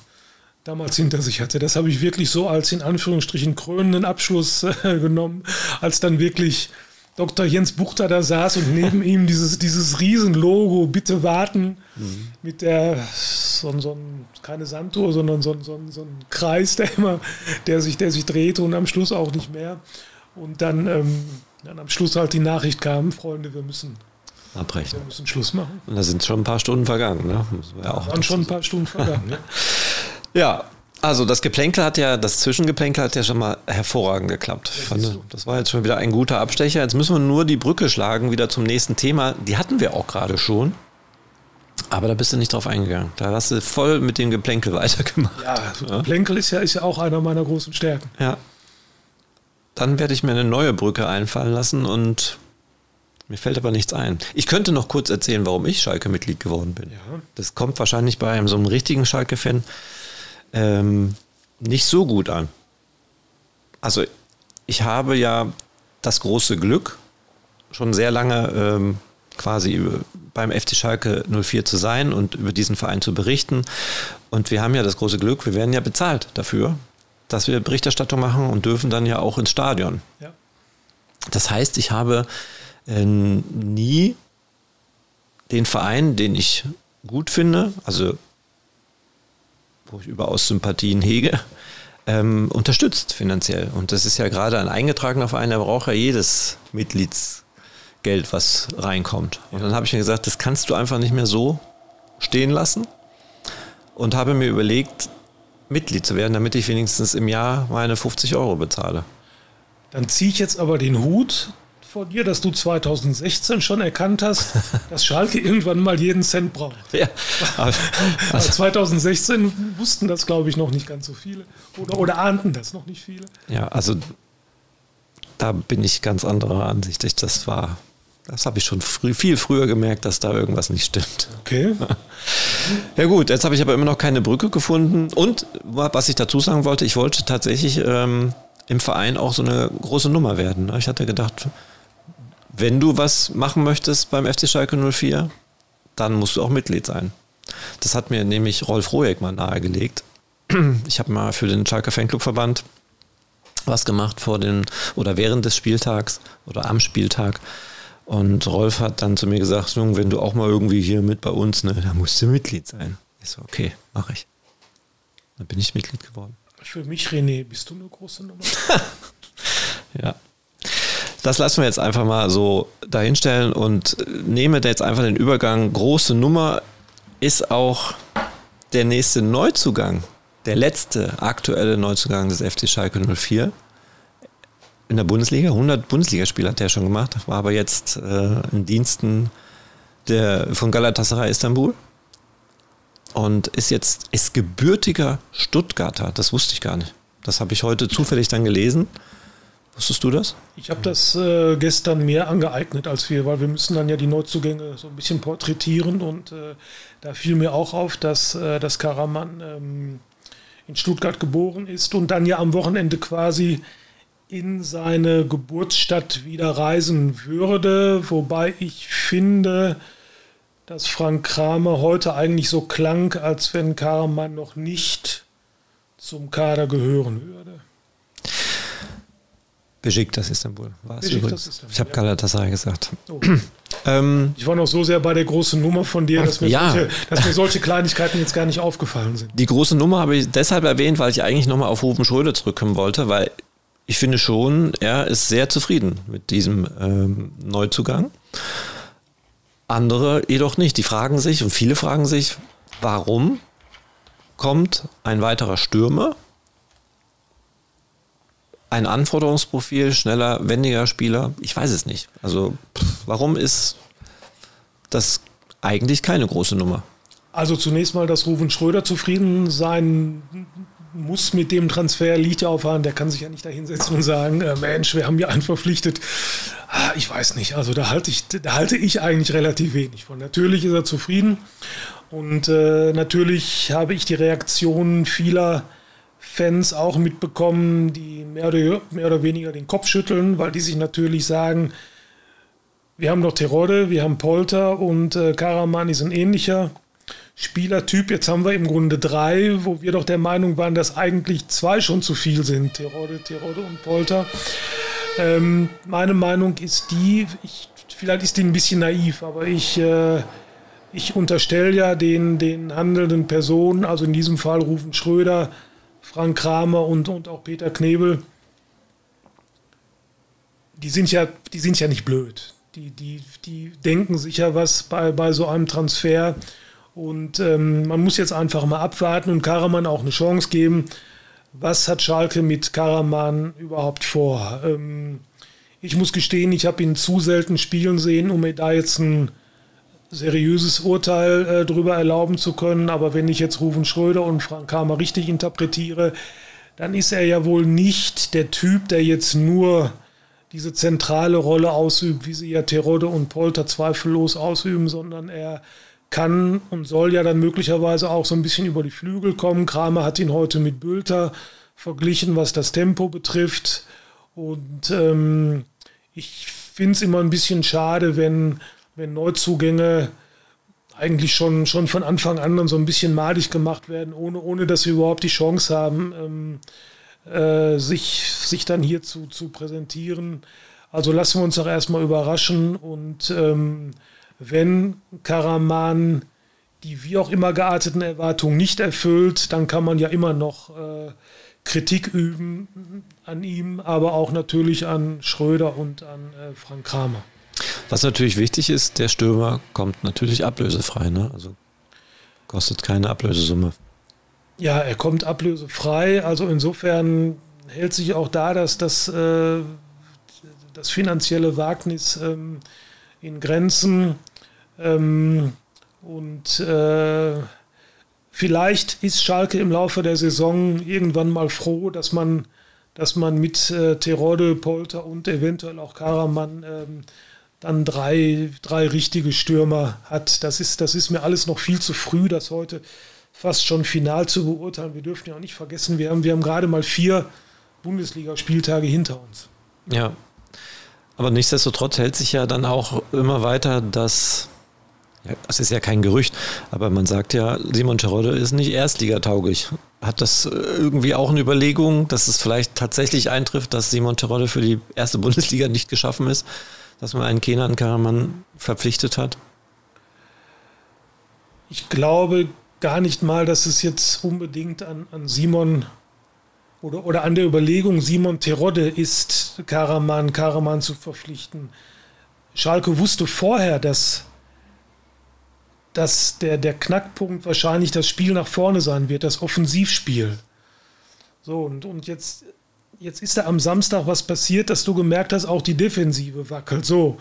damals hinter sich hatte. Das habe ich wirklich so als in Anführungsstrichen krönenden Abschluss äh, genommen, als dann wirklich Dr. Jens Buchter da saß und neben <laughs> ihm dieses, dieses Riesenlogo, bitte warten, mhm. mit der, so, so ein, keine Sanduhr, sondern so, so, so ein Kreis, der immer, der sich, der sich drehte und am Schluss auch nicht mehr. Und dann, ähm, dann am Schluss halt die Nachricht kam, Freunde, wir müssen abbrechen. Wir müssen Schluss machen. Und da sind schon ein paar Stunden vergangen, ne? Ja auch waren schon ein paar Stunden vergangen, ne? <laughs> ja, also das Geplänkel hat ja, das Zwischengeplänkel hat ja schon mal hervorragend geklappt. Fand, das war jetzt schon wieder ein guter Abstecher. Jetzt müssen wir nur die Brücke schlagen, wieder zum nächsten Thema. Die hatten wir auch gerade schon. Aber da bist du nicht drauf eingegangen. Da hast du voll mit dem Geplänkel <laughs> weitergemacht. Ja, ja. Geplänkel ist ja, ist ja auch einer meiner großen Stärken. Ja. Dann werde ich mir eine neue Brücke einfallen lassen und mir fällt aber nichts ein. Ich könnte noch kurz erzählen, warum ich Schalke-Mitglied geworden bin. Ja. Das kommt wahrscheinlich bei einem so einem richtigen Schalke-Fan ähm, nicht so gut an. Also ich habe ja das große Glück, schon sehr lange ähm, quasi beim FC Schalke 04 zu sein und über diesen Verein zu berichten. Und wir haben ja das große Glück, wir werden ja bezahlt dafür, dass wir Berichterstattung machen und dürfen dann ja auch ins Stadion. Ja. Das heißt, ich habe äh, nie den Verein, den ich gut finde, also wo ich überaus Sympathien hege, ähm, unterstützt finanziell. Und das ist ja gerade ein eingetragener Verein, der braucht ja jedes Mitgliedsgeld, was reinkommt. Und dann habe ich mir gesagt, das kannst du einfach nicht mehr so stehen lassen und habe mir überlegt, Mitglied zu werden, damit ich wenigstens im Jahr meine 50 Euro bezahle. Dann ziehe ich jetzt aber den Hut vor dir, dass du 2016 schon erkannt hast, <laughs> dass Schalke irgendwann mal jeden Cent braucht. Ja, <laughs> also 2016 wussten das, glaube ich, noch nicht ganz so viele oder, oder ahnten das noch nicht viele. Ja, also da bin ich ganz anderer Ansicht. Ich, das war, das habe ich schon früh, viel früher gemerkt, dass da irgendwas nicht stimmt. Okay. <laughs> Ja gut, jetzt habe ich aber immer noch keine Brücke gefunden. Und was ich dazu sagen wollte, ich wollte tatsächlich ähm, im Verein auch so eine große Nummer werden. Ich hatte gedacht, wenn du was machen möchtest beim FC Schalke 04, dann musst du auch Mitglied sein. Das hat mir nämlich Rolf Rohek mal nahegelegt. <clears throat> Ich habe mal für den Schalke Fanclubverband was gemacht vor den oder während des Spieltags oder am Spieltag. Und Rolf hat dann zu mir gesagt, Jung, wenn du auch mal irgendwie hier mit bei uns, ne, dann musst du Mitglied sein. Ich so, okay, mache ich. Dann bin ich Mitglied geworden. Für mich, René, bist du eine große Nummer. <laughs> ja das lassen wir jetzt einfach mal so dahinstellen und nehme da jetzt einfach den Übergang. Große Nummer ist auch der nächste Neuzugang, der letzte aktuelle Neuzugang des FC Schalke 04 in der Bundesliga. 100 Bundesligaspiele hat er schon gemacht, war aber jetzt äh, in Diensten der, von Galatasaray Istanbul und ist jetzt ist gebürtiger Stuttgarter. Das wusste ich gar nicht. Das habe ich heute zufällig dann gelesen. Wusstest du das? Ich habe das äh, gestern mehr angeeignet als wir, weil wir müssen dann ja die Neuzugänge so ein bisschen porträtieren und äh, da fiel mir auch auf, dass, äh, dass Karaman ähm, in Stuttgart geboren ist und dann ja am Wochenende quasi in seine Geburtsstadt wieder reisen würde, wobei ich finde, dass Frank Kramer heute eigentlich so klang, als wenn Karaman noch nicht zum Kader gehören würde. Besiktas Istanbul war es übrigens. Istanbul, ich habe ja. Galatasaray gesagt. Oh. <clears throat> ähm, ich war noch so sehr bei der großen Nummer von dir, dass mir, ja. solche, dass mir solche Kleinigkeiten jetzt gar nicht aufgefallen sind. Die große Nummer habe ich deshalb erwähnt, weil ich eigentlich nochmal auf Ruben Schröder zurückkommen wollte, weil ich finde schon, er ist sehr zufrieden mit diesem ähm, Neuzugang. Andere jedoch nicht. Die fragen sich, und viele fragen sich, warum kommt ein weiterer Stürmer ein Anforderungsprofil, schneller, wendiger Spieler? Ich weiß es nicht. Also, warum ist das eigentlich keine große Nummer? Also zunächst mal, dass Ruven Schröder zufrieden sein muss mit dem Transfer, liegt ja auf Hand. Der kann sich ja nicht da hinsetzen und sagen, äh, Mensch, wir haben ja einen verpflichtet. Ah, ich weiß nicht. Also da halte ich, da halte ich eigentlich relativ wenig von. Natürlich ist er zufrieden und äh, natürlich habe ich die Reaktion vieler Fans auch mitbekommen, die mehr oder, mehr oder weniger den Kopf schütteln, weil die sich natürlich sagen, wir haben noch Terode, wir haben Polter und äh, Karaman ist ein ähnlicher Spielertyp. Jetzt haben wir im Grunde drei, wo wir doch der Meinung waren, dass eigentlich zwei schon zu viel sind, Terode, Terode und Polter. Ähm, meine Meinung ist die, ich, vielleicht ist die ein bisschen naiv, aber ich, äh, ich unterstelle ja den, den handelnden Personen, also in diesem Fall Rufen Schröder, Frank Kramer und, und auch Peter Knebel, die sind ja, die sind ja nicht blöd. Die, die, die denken sicher was bei, bei so einem Transfer. Und ähm, man muss jetzt einfach mal abwarten und Karaman auch eine Chance geben. Was hat Schalke mit Karaman überhaupt vor? Ähm, ich muss gestehen, ich habe ihn zu selten spielen sehen, um mir da jetzt ein seriöses Urteil äh, drüber erlauben zu können. Aber wenn ich jetzt Rufen Schröder und Frank Kramer richtig interpretiere, dann ist er ja wohl nicht der Typ, der jetzt nur diese zentrale Rolle ausübt, wie sie ja Terode und Polter zweifellos ausüben, sondern er kann und soll ja dann möglicherweise auch so ein bisschen über die Flügel kommen. Kramer hat ihn heute mit Bülter verglichen, was das Tempo betrifft. Und ähm, ich finde es immer ein bisschen schade, wenn wenn Neuzugänge eigentlich schon, schon von Anfang an so ein bisschen madig gemacht werden, ohne, ohne dass sie überhaupt die Chance haben, ähm, äh, sich, sich dann hier zu, zu präsentieren. Also lassen wir uns doch erstmal überraschen und ähm, wenn Karaman die wie auch immer gearteten Erwartungen nicht erfüllt, dann kann man ja immer noch äh, Kritik üben an ihm, aber auch natürlich an Schröder und an äh, Frank Kramer. Was natürlich wichtig ist, der Stürmer kommt natürlich ablösefrei, ne? Also kostet keine Ablösesumme. Ja, er kommt ablösefrei. Also insofern hält sich auch da dass das, äh, das finanzielle Wagnis ähm, in Grenzen. Ähm, und äh, vielleicht ist Schalke im Laufe der Saison irgendwann mal froh, dass man, dass man mit äh, Terode, Polter und eventuell auch Karaman ähm, dann drei, drei richtige Stürmer hat. Das ist, das ist mir alles noch viel zu früh, das heute fast schon final zu beurteilen. Wir dürfen ja auch nicht vergessen, wir haben, wir haben gerade mal vier Bundesligaspieltage hinter uns. Ja. Aber nichtsdestotrotz hält sich ja dann auch immer weiter, dass, das ist ja kein Gerücht, aber man sagt ja, Simon Terodde ist nicht erstligatauglich. Hat das irgendwie auch eine Überlegung, dass es vielleicht tatsächlich eintrifft, dass Simon Terodde für die erste Bundesliga nicht geschaffen ist? dass man einen Kenan Karaman verpflichtet hat? Ich glaube gar nicht mal, dass es jetzt unbedingt an, an Simon oder, oder an der Überlegung Simon Terodde ist, Karaman, Karaman zu verpflichten. Schalke wusste vorher, dass, dass der, der Knackpunkt wahrscheinlich das Spiel nach vorne sein wird, das Offensivspiel. So, und, und jetzt jetzt ist da am Samstag was passiert, dass du gemerkt hast, auch die Defensive wackelt. So,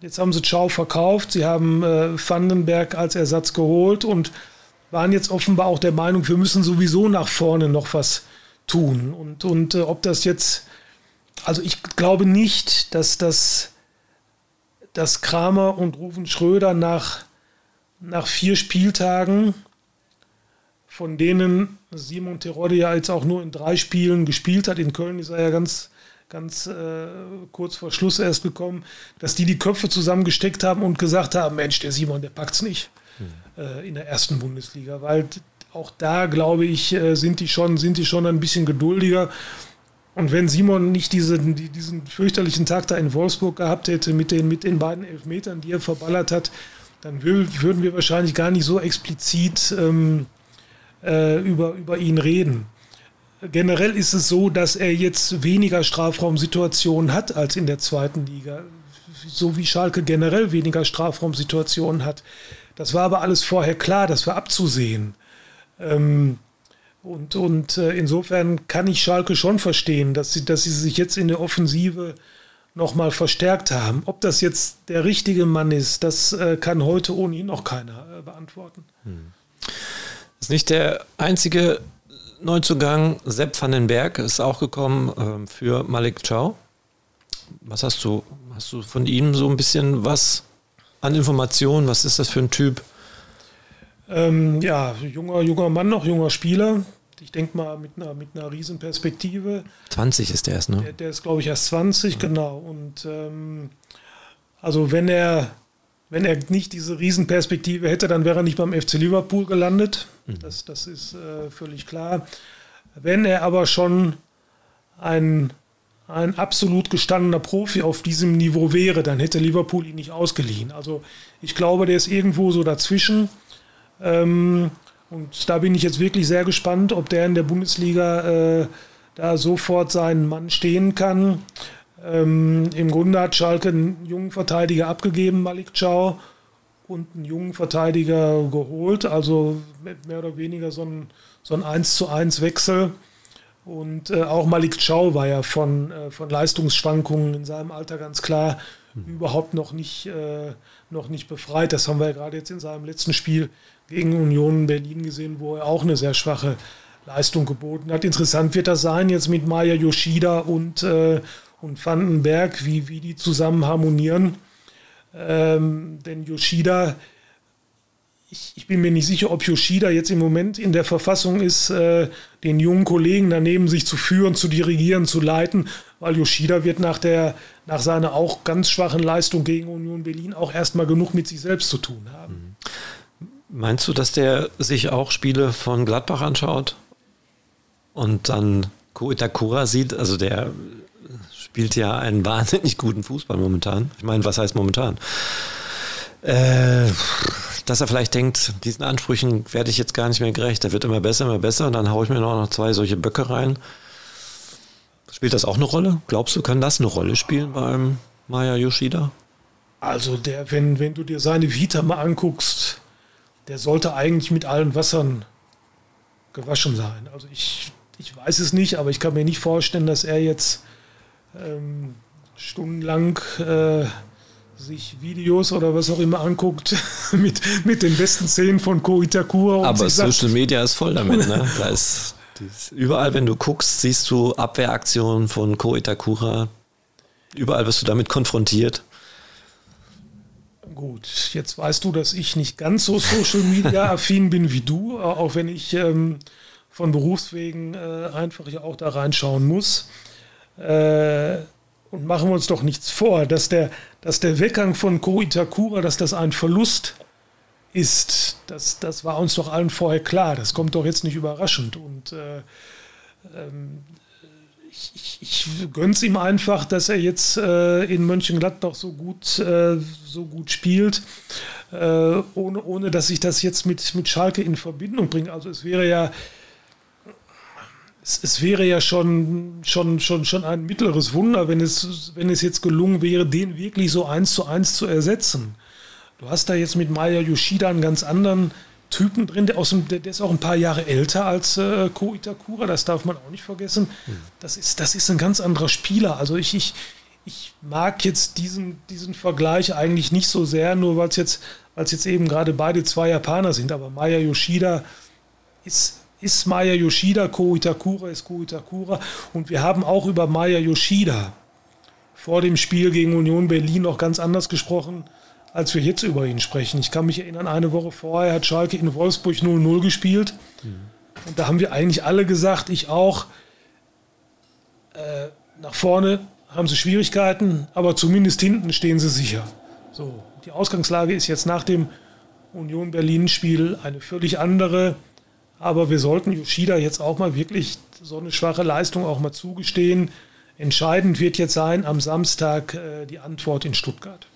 jetzt haben sie Schau verkauft, sie haben äh, Vandenberg als Ersatz geholt und waren jetzt offenbar auch der Meinung, wir müssen sowieso nach vorne noch was tun. Und, und äh, ob das jetzt, also ich glaube nicht, dass das dass Kramer und Rufen Schröder nach, nach vier Spieltagen von denen Simon Terodde ja jetzt auch nur in drei Spielen gespielt hat. In Köln ist er ja ganz, ganz äh, kurz vor Schluss erst gekommen, dass die die Köpfe zusammengesteckt haben und gesagt haben, Mensch, der Simon, der packt's nicht mhm. äh, in der ersten Bundesliga, weil auch da, glaube ich, äh, sind die schon, sind die schon ein bisschen geduldiger. Und wenn Simon nicht diese, diesen fürchterlichen Tag da in Wolfsburg gehabt hätte mit den, mit den beiden Elfmetern, die er verballert hat, dann würden wir wahrscheinlich gar nicht so explizit ähm, äh, über, über ihn reden. Generell ist es so, dass er jetzt weniger Strafraumsituationen hat als in der zweiten Liga. So wie Schalke generell weniger Strafraumsituationen hat. Das war aber alles vorher klar, das war abzusehen. Ähm, und, und äh, insofern kann ich Schalke schon verstehen, dass sie, dass sie sich jetzt in der Offensive nochmal verstärkt haben. Ob das jetzt der richtige Mann ist, das äh, kann heute ohnehin noch keiner äh, beantworten. Hm. Ist nicht der einzige Neuzugang. Sepp van den Berg ist auch gekommen ähm, für Malik Chow. Was hast du? Hast du von ihm so ein bisschen was an Informationen? Was ist das für ein Typ? Ähm, ja, junger, junger Mann noch, junger Spieler. Ich denke mal mit einer, mit einer riesen Perspektive. 20 ist der erst, ne? Der, der ist, glaube ich, erst 20, mhm. genau. Und ähm, also wenn er, wenn er nicht diese Riesenperspektive hätte, dann wäre er nicht beim FC Liverpool gelandet. Mhm. Das, das ist äh, völlig klar. Wenn er aber schon ein, ein absolut gestandener Profi auf diesem Niveau wäre, dann hätte Liverpool ihn nicht ausgeliehen. Also ich glaube, der ist irgendwo so dazwischen. Ähm, und da bin ich jetzt wirklich sehr gespannt, ob der in der Bundesliga äh, da sofort seinen Mann stehen kann. Ähm, Im Grunde hat Schalke einen jungen Verteidiger abgegeben, Malik Chow, und einen jungen Verteidiger geholt. Also mehr oder weniger so ein, so ein 1 zu 1 Wechsel. Und äh, auch Malik Chow war ja von, äh, von Leistungsschwankungen in seinem Alter ganz klar mhm. überhaupt noch nicht, äh, noch nicht befreit. Das haben wir ja gerade jetzt in seinem letzten Spiel gegen Union Berlin gesehen, wo er auch eine sehr schwache Leistung geboten hat. Interessant wird das sein jetzt mit Maya Yoshida und, äh, und Vandenberg, wie, wie die zusammen harmonieren. Ähm, denn Yoshida, ich, ich, bin mir nicht sicher, ob Yoshida jetzt im Moment in der Verfassung ist, äh, den jungen Kollegen daneben sich zu führen, zu dirigieren, zu leiten, weil Yoshida wird nach, der, nach seiner auch ganz schwachen Leistung gegen Union Berlin auch erstmal genug mit sich selbst zu tun haben. Mhm. Meinst du, dass der sich auch Spiele von Gladbach anschaut und dann Itakura sieht? Also der spielt ja einen <laughs> wahnsinnig guten Fußball momentan. Ich meine, was heißt momentan? Äh, dass er vielleicht denkt, diesen Ansprüchen werde ich jetzt gar nicht mehr gerecht. Der wird immer besser, immer besser. Und dann haue ich mir noch zwei solche Böcke rein. Spielt das auch eine Rolle? Glaubst du, kann das eine Rolle spielen beim Maya Yoshida? Also der, wenn, wenn du dir seine Vita mal anguckst, der sollte eigentlich mit allen Wassern gewaschen sein. Also ich, ich weiß es nicht, aber ich kann mir nicht vorstellen, dass er jetzt ähm, stundenlang äh, sich Videos oder was auch immer anguckt <laughs> mit, mit den besten Szenen von Ko Itakura. Aber Social sagt, Media ist voll damit. Ne? <laughs> Da ist, überall, wenn du guckst, siehst du Abwehraktionen von Ko Itakura. Überall wirst du damit konfrontiert. Gut, jetzt weißt du, dass ich nicht ganz so Social Media affin bin wie du, auch wenn ich ähm, von Berufswegen äh, einfach ja auch da reinschauen muss. Äh, und machen wir uns doch nichts vor, dass der, dass der Weggang von Ko Itakura, dass das ein Verlust ist, das, das war uns doch allen vorher klar. Das kommt doch jetzt nicht überraschend. Und äh, ähm, ich, ich, gönne ihm einfach, dass er jetzt äh, in Mönchengladbach so gut, äh, so gut spielt, äh, ohne, ohne dass ich das jetzt mit, mit Schalke in Verbindung bringe. Also es wäre ja, es, es, wäre ja schon, schon, schon, schon ein mittleres Wunder, wenn es, wenn es jetzt gelungen wäre, den wirklich so eins zu eins zu ersetzen. Du hast da jetzt mit Maya Yoshida einen ganz anderen Typen drin, der, aus dem, der, ist auch ein paar Jahre älter als äh, Ko Itakura, das darf man auch nicht vergessen. Mhm. Das, ist, das ist ein ganz anderer Spieler. Also ich, ich, ich mag jetzt diesen, diesen Vergleich eigentlich nicht so sehr, nur weil es jetzt, jetzt eben gerade beide zwei Japaner sind. Aber Maya Yoshida ist, ist Maya Yoshida, Ko Itakura ist Ko Itakura. Und wir haben auch über Maya Yoshida vor dem Spiel gegen Union Berlin noch ganz anders gesprochen als wir jetzt über ihn sprechen. Ich kann mich erinnern, eine Woche vorher hat Schalke in Wolfsburg 0-0 gespielt. Mhm. Und da haben wir eigentlich alle gesagt, ich auch, äh, nach vorne haben sie Schwierigkeiten, aber zumindest hinten stehen sie sicher. So, die Ausgangslage ist jetzt nach dem Union Berlin-Spiel eine völlig andere. Aber wir sollten Yoshida jetzt auch mal wirklich so eine schwache Leistung auch mal zugestehen. Entscheidend wird jetzt sein am Samstag äh, die Antwort in Stuttgart.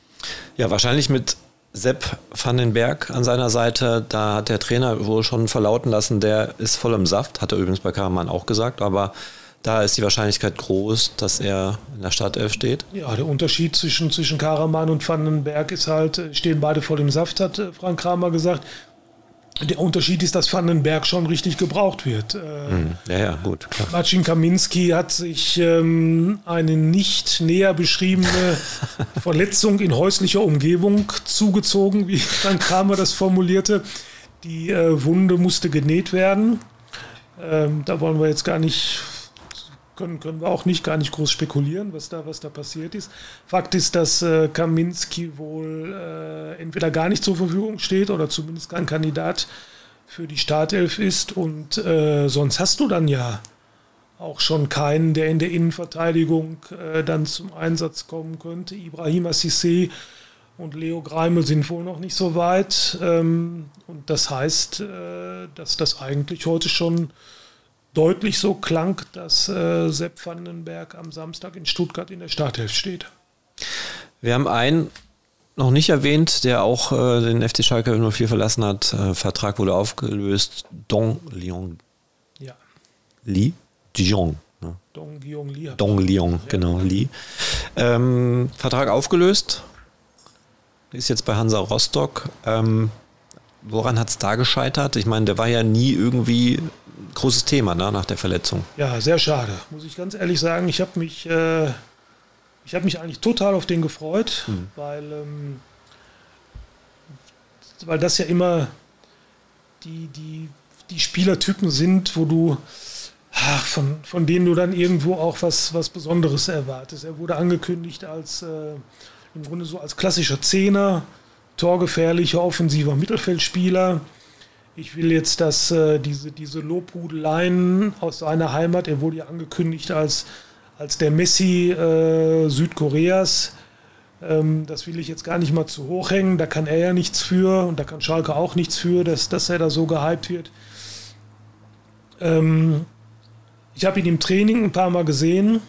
Ja, wahrscheinlich mit Sepp van den Berg an seiner Seite. Da hat der Trainer wohl schon verlauten lassen, der ist voll im Saft. Hat er übrigens bei Karaman auch gesagt. Aber da ist die Wahrscheinlichkeit groß, dass er in der Startelf steht. Ja, der Unterschied zwischen, zwischen Karaman und Vandenberg ist halt, stehen beide voll im Saft, hat Frank Kramer gesagt. Der Unterschied ist, dass Vandenberg schon richtig gebraucht wird. Mhm. Ja, ja, gut. Klar. Marcin Kaminski hat sich ähm, eine nicht näher beschriebene <laughs> Verletzung in häuslicher Umgebung zugezogen, wie <laughs> Frank Kramer das formulierte. Die äh, Wunde musste genäht werden. Ähm, da wollen wir jetzt gar nicht können, können wir auch nicht gar nicht groß spekulieren, was da, was da passiert ist. Fakt ist, dass äh, Kaminski wohl äh, entweder gar nicht zur Verfügung steht oder zumindest kein Kandidat für die Startelf ist. Und äh, sonst hast du dann ja auch schon keinen, der in der Innenverteidigung äh, dann zum Einsatz kommen könnte. Ibrahim Assise und Leo Greimel sind wohl noch nicht so weit. Ähm, und das heißt, äh, dass das eigentlich heute schon deutlich so klang, dass äh, Sepp Vandenberg am Samstag in Stuttgart in der Startelf steht. Wir haben einen noch nicht erwähnt, der auch äh, den FC Schalke 04 verlassen hat. Äh, Vertrag wurde aufgelöst. Dong Lyon. Ja. Li? Dijon. Ne? Dong Lyon Li. Dong Lyon, genau, Li. Ähm, Vertrag aufgelöst. Ist jetzt bei Hansa Rostock. Ähm, woran hat es da gescheitert? Ich meine, der war ja nie irgendwie großes Thema ne, nach der Verletzung. Ja, sehr schade. Muss ich ganz ehrlich sagen, ich habe mich, äh, ich mich eigentlich total auf den gefreut, mhm. weil, ähm, weil das ja immer die, die, die Spielertypen sind, wo du ach, von, von denen du dann irgendwo auch was, was Besonderes erwartest. Er wurde angekündigt als äh, im Grunde so als klassischer Zehner, torgefährlicher offensiver Mittelfeldspieler ich will jetzt, dass äh, diese, diese Lobhudeleien aus seiner Heimat, er wurde ja angekündigt als, als der Messi äh, Südkoreas, ähm, das will ich jetzt gar nicht mal zu hoch hängen, da kann er ja nichts für und da kann Schalke auch nichts für, dass, dass er da so gehypt wird. Ähm, ich habe ihn im Training ein paar Mal gesehen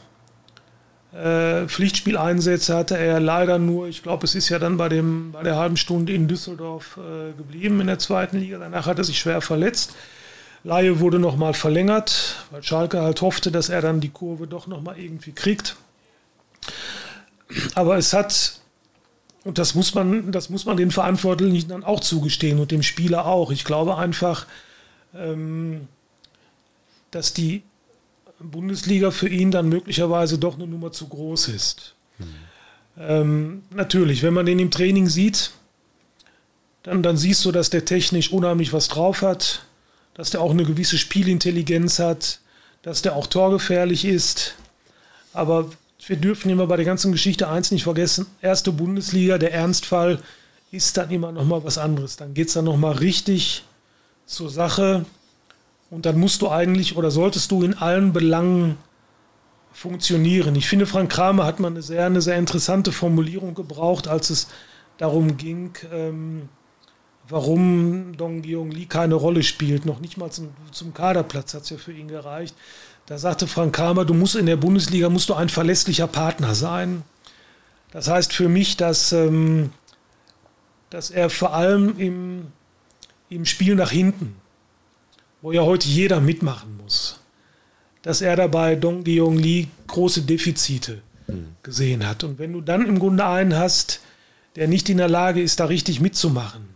äh, Pflichtspieleinsätze hatte er leider nur, ich glaube, es ist ja dann bei, dem, bei der halben Stunde in Düsseldorf äh, geblieben in der zweiten Liga. Danach hat er sich schwer verletzt. Laie wurde nochmal verlängert, weil Schalke halt hoffte, dass er dann die Kurve doch nochmal irgendwie kriegt. Aber es hat, und das muss man, das muss man den Verantwortlichen dann auch zugestehen und dem Spieler auch. Ich glaube einfach, ähm, dass die Bundesliga für ihn dann möglicherweise doch eine Nummer zu groß ist. Mhm. Ähm, natürlich, wenn man den im Training sieht, dann, dann siehst du, dass der technisch unheimlich was drauf hat, dass der auch eine gewisse Spielintelligenz hat, dass der auch torgefährlich ist. Aber wir dürfen immer bei der ganzen Geschichte eins nicht vergessen: erste Bundesliga, der Ernstfall ist dann immer noch mal was anderes. Dann geht es dann noch mal richtig zur Sache. Und dann musst du eigentlich oder solltest du in allen Belangen funktionieren. Ich finde, Frank Kramer hat mal eine sehr, eine sehr interessante Formulierung gebraucht, als es darum ging, ähm, warum Dong Gyong Lee keine Rolle spielt. Noch nicht mal zum, zum Kaderplatz hat es ja für ihn gereicht. Da sagte Frank Kramer, du musst in der Bundesliga musst du ein verlässlicher Partner sein. Das heißt für mich, dass, ähm, dass er vor allem im, im Spiel nach hinten wo ja heute jeder mitmachen muss, dass er dabei Dong Diong Li große Defizite mhm. gesehen hat. Und wenn du dann im Grunde einen hast, der nicht in der Lage ist, da richtig mitzumachen,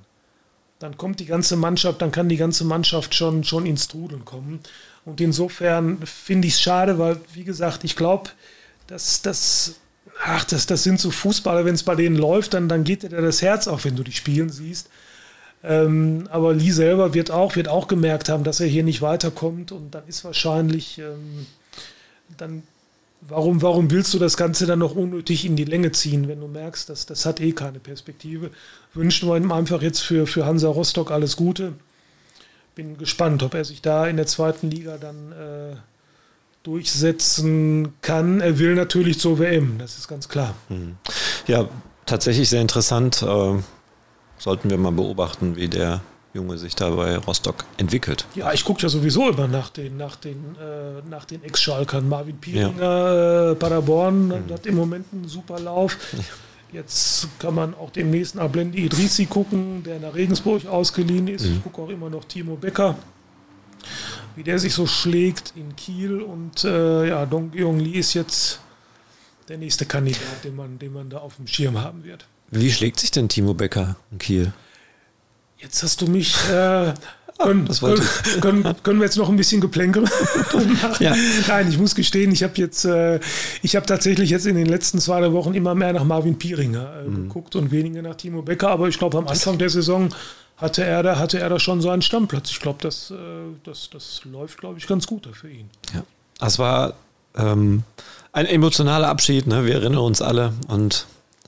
dann kommt die ganze Mannschaft, dann kann die ganze Mannschaft schon, schon ins Trudeln kommen. Und insofern finde ich es schade, weil, wie gesagt, ich glaube, dass das, ach, das, das sind so Fußballer, wenn es bei denen läuft, dann, dann geht dir das Herz auf, wenn du die spielen siehst. Ähm, aber Lee selber wird auch, wird auch gemerkt haben, dass er hier nicht weiterkommt und dann ist wahrscheinlich, ähm, dann, warum, warum willst du das Ganze dann noch unnötig in die Länge ziehen, wenn du merkst, dass das hat eh keine Perspektive. Wünschen wir ihm einfach jetzt für, für Hansa Rostock alles Gute. Bin gespannt, ob er sich da in der zweiten Liga dann äh, durchsetzen kann. Er will natürlich zur WM, das ist ganz klar. Mhm. Ja, tatsächlich sehr interessant. Äh, sollten wir mal beobachten, wie der Junge sich da bei Rostock entwickelt. Ja, ich gucke ja sowieso immer nach den, nach den, äh, nach den Ex-Schalkern. Marvin Pieringer, ja. äh, Paderborn, mhm. hat im Moment einen super Lauf. Jetzt kann man auch demnächst nach Blendi Idrissi gucken, der nach Regensburg ausgeliehen ist. Mhm. Ich gucke auch immer noch Timo Becker, wie der sich so schlägt in Kiel. Und äh, ja, Dong Gyong Lee ist jetzt der nächste Kandidat, den man, den man da auf dem Schirm haben wird. Wie schlägt sich denn Timo Becker in Kiel? Jetzt hast du mich. Äh, können, können, können, können, wir jetzt noch ein bisschen geplänkeln? <laughs> ja. Nein, ich muss gestehen, ich habe jetzt, äh, ich habe tatsächlich jetzt in den letzten zwei Wochen immer mehr nach Marvin Pieringer äh, mhm. geguckt und weniger nach Timo Becker. Aber ich glaube, am Anfang der Saison hatte er da, hatte er da schon so einen Stammplatz. Ich glaube, das, äh, das, das läuft, glaube ich, ganz gut für ihn. Ja. Es war ähm, ein emotionaler Abschied, ne? wir erinnern uns alle und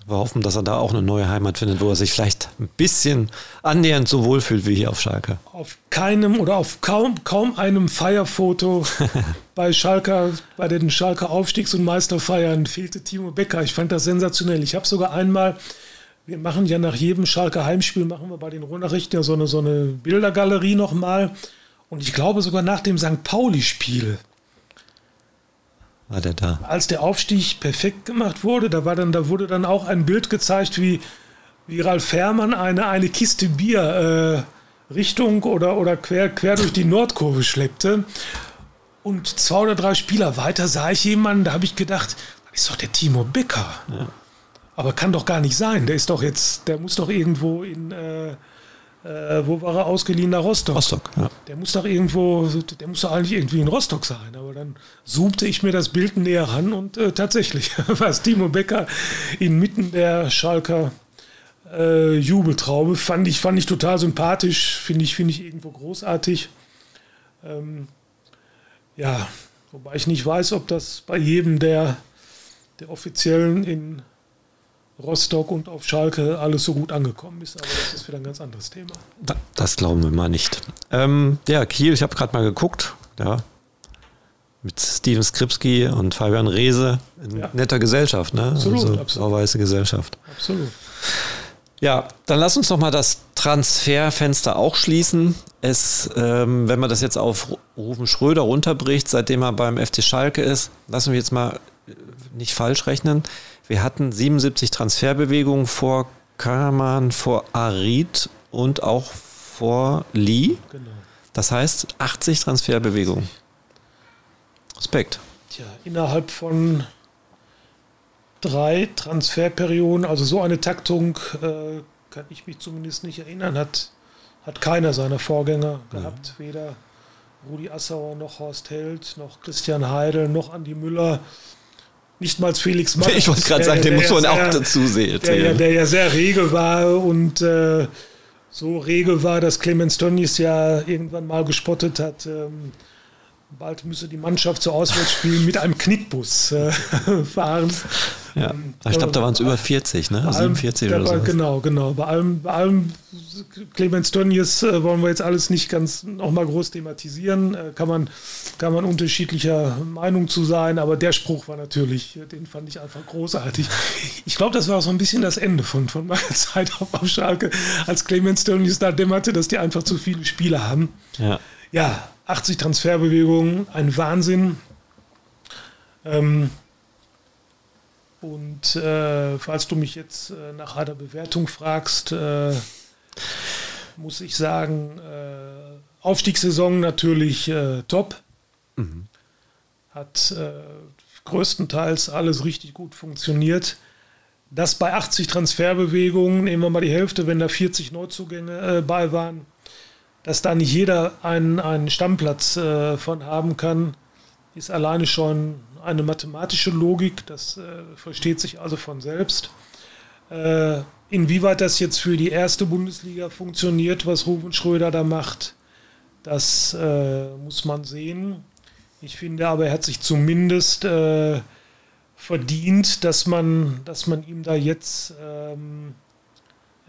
wir hoffen, dass er da auch eine neue Heimat findet, wo er sich vielleicht ein bisschen annähernd so wohlfühlt wie hier auf Schalke. Auf keinem oder auf kaum, kaum einem Feierfoto <laughs> bei Schalke, bei den Schalker Aufstiegs- und Meisterfeiern fehlte Timo Becker. Ich fand das sensationell. Ich habe sogar einmal, wir machen ja nach jedem Schalker Heimspiel, machen wir bei den Rundnachrichten ja so eine, so eine Bildergalerie nochmal. Und ich glaube sogar nach dem St. Pauli-Spiel war der da. Als der Aufstieg perfekt gemacht wurde, da, war dann, da wurde dann auch ein Bild gezeigt, wie, wie Ralf Fährmann eine, eine Kiste Bier äh, Richtung oder, oder quer, quer durch die Nordkurve schleppte. Und zwei oder drei Spieler weiter sah ich jemanden, da habe ich gedacht, das ist doch der Timo Becker. Ja. Aber kann doch gar nicht sein. Der ist doch jetzt, der muss doch irgendwo in, äh, äh, wo war er ausgeliehen? Nach Rostock. Rostock, ja. Der muss doch irgendwo, der muss doch eigentlich irgendwie in Rostock sein. Aber dann zoomte ich mir das Bild näher ran und äh, tatsächlich <laughs> war es Timo Becker inmitten der Schalker äh, Jubeltraube. Fand ich, fand ich total sympathisch, finde ich, finde ich irgendwo großartig. Ähm, ja, wobei ich nicht weiß, ob das bei jedem der, der Offiziellen in Rostock und auf Schalke alles so gut angekommen ist. Aber das ist wieder ein ganz anderes Thema. Das glauben wir mal nicht. Ähm, ja, Kiel, ich habe gerade mal geguckt. Ja, mit Steven Skripski und Fabian Reese in ja. netter Gesellschaft. Ne? Absolut, also, absolut. Weiße Gesellschaft. Absolut. Ja, dann lass uns noch mal das Transferfenster auch schließen. Es, ähm, wenn man das jetzt auf Rufen Schröder runterbricht, seitdem er beim FC Schalke ist, lassen wir jetzt mal nicht falsch rechnen. Wir hatten 77 Transferbewegungen vor Karaman, vor Arid und auch vor Lee. Genau. Das heißt 80 Transferbewegungen. Respekt. Tja, innerhalb von drei Transferperioden, also so eine Taktung, äh, kann ich mich zumindest nicht erinnern, hat, hat keiner seiner Vorgänger gehabt. Ja. Weder Rudi Assauer noch Horst Held, noch Christian Heidel, noch Andi Müller nicht mal Felix Magath. Ich wollte gerade sagen, den muss man auch dazu sehen. Der, ja, der ja sehr rege war und äh, so rege war, dass Clemens Tönnies ja irgendwann mal gespottet hat. Ähm, bald müsse die Mannschaft zu Auswärtsspielen mit einem Knickbus äh, <laughs> fahren. Ja. Ähm, ich glaube, da waren es über 40, ne? 47 allem, oder so. Genau, genau. Bei allem, bei allem Clemens Tönnies äh, wollen wir jetzt alles nicht ganz nochmal groß thematisieren. Äh, kann, man, kann man unterschiedlicher Meinung zu sein, aber der Spruch war natürlich, den fand ich einfach großartig. Ich glaube, das war auch so ein bisschen das Ende von, von meiner <laughs> Zeit auf, auf Schalke, als Clemens Tönnies da dämmerte, dass die einfach zu viele Spieler haben. Ja. Ja, 80 Transferbewegungen, ein Wahnsinn. Ähm, und äh, falls du mich jetzt äh, nach einer Bewertung fragst, äh, muss ich sagen, äh, Aufstiegssaison natürlich äh, top. Mhm. Hat äh, größtenteils alles richtig gut funktioniert. Das bei 80 Transferbewegungen, nehmen wir mal die Hälfte, wenn da 40 Neuzugänge bei waren, dass da nicht jeder einen, einen Stammplatz äh, von haben kann, ist alleine schon eine mathematische Logik. Das äh, versteht sich also von selbst. Äh, inwieweit das jetzt für die erste Bundesliga funktioniert, was Ruben Schröder da macht, das äh, muss man sehen. Ich finde aber, er hat sich zumindest äh, verdient, dass man, dass man ihm da jetzt ähm,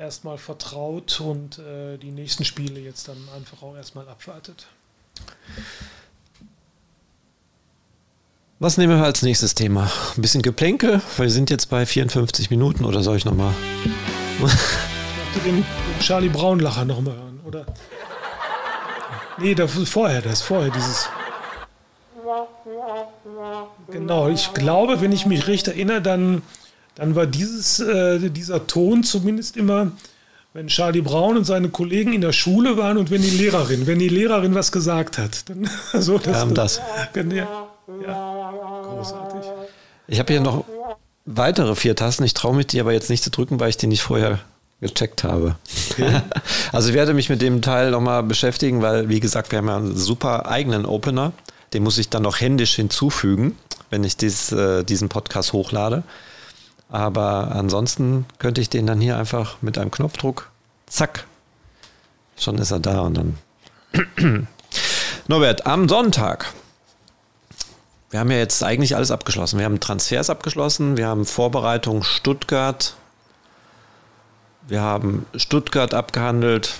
erstmal vertraut und äh, die nächsten Spiele jetzt dann einfach auch erstmal abwartet. Was nehmen wir als nächstes Thema? Ein bisschen Geplänkel, weil wir sind jetzt bei 54 Minuten oder soll ich nochmal? Ich möchte den, Charlie Braun-Lacher nochmal hören, oder? Nee, das ist vorher, das ist vorher dieses. Genau, ich glaube, wenn ich mich recht erinnere, dann, dann war dieses, äh, dieser Ton zumindest immer, wenn Charlie Braun und seine Kollegen in der Schule waren und wenn die Lehrerin, wenn die Lehrerin was gesagt hat. Dann, <laughs> so, das, ähm, das. Ja, ja, großartig. Ich habe hier noch weitere vier Tasten. Ich traue mich die aber jetzt nicht zu drücken, weil ich die nicht vorher gecheckt habe. Okay. <laughs> Also ich werde mich mit dem Teil nochmal beschäftigen, weil, wie gesagt, wir haben ja einen super eigenen Opener. Den muss ich dann noch händisch hinzufügen, wenn ich dies, äh, diesen Podcast hochlade. Aber ansonsten könnte ich den dann hier einfach mit einem Knopfdruck, zack, schon ist er da und dann. <clears throat> Norbert, am Sonntag. Wir haben ja jetzt eigentlich alles abgeschlossen. Wir haben Transfers abgeschlossen, wir haben Vorbereitung Stuttgart, wir haben Stuttgart abgehandelt.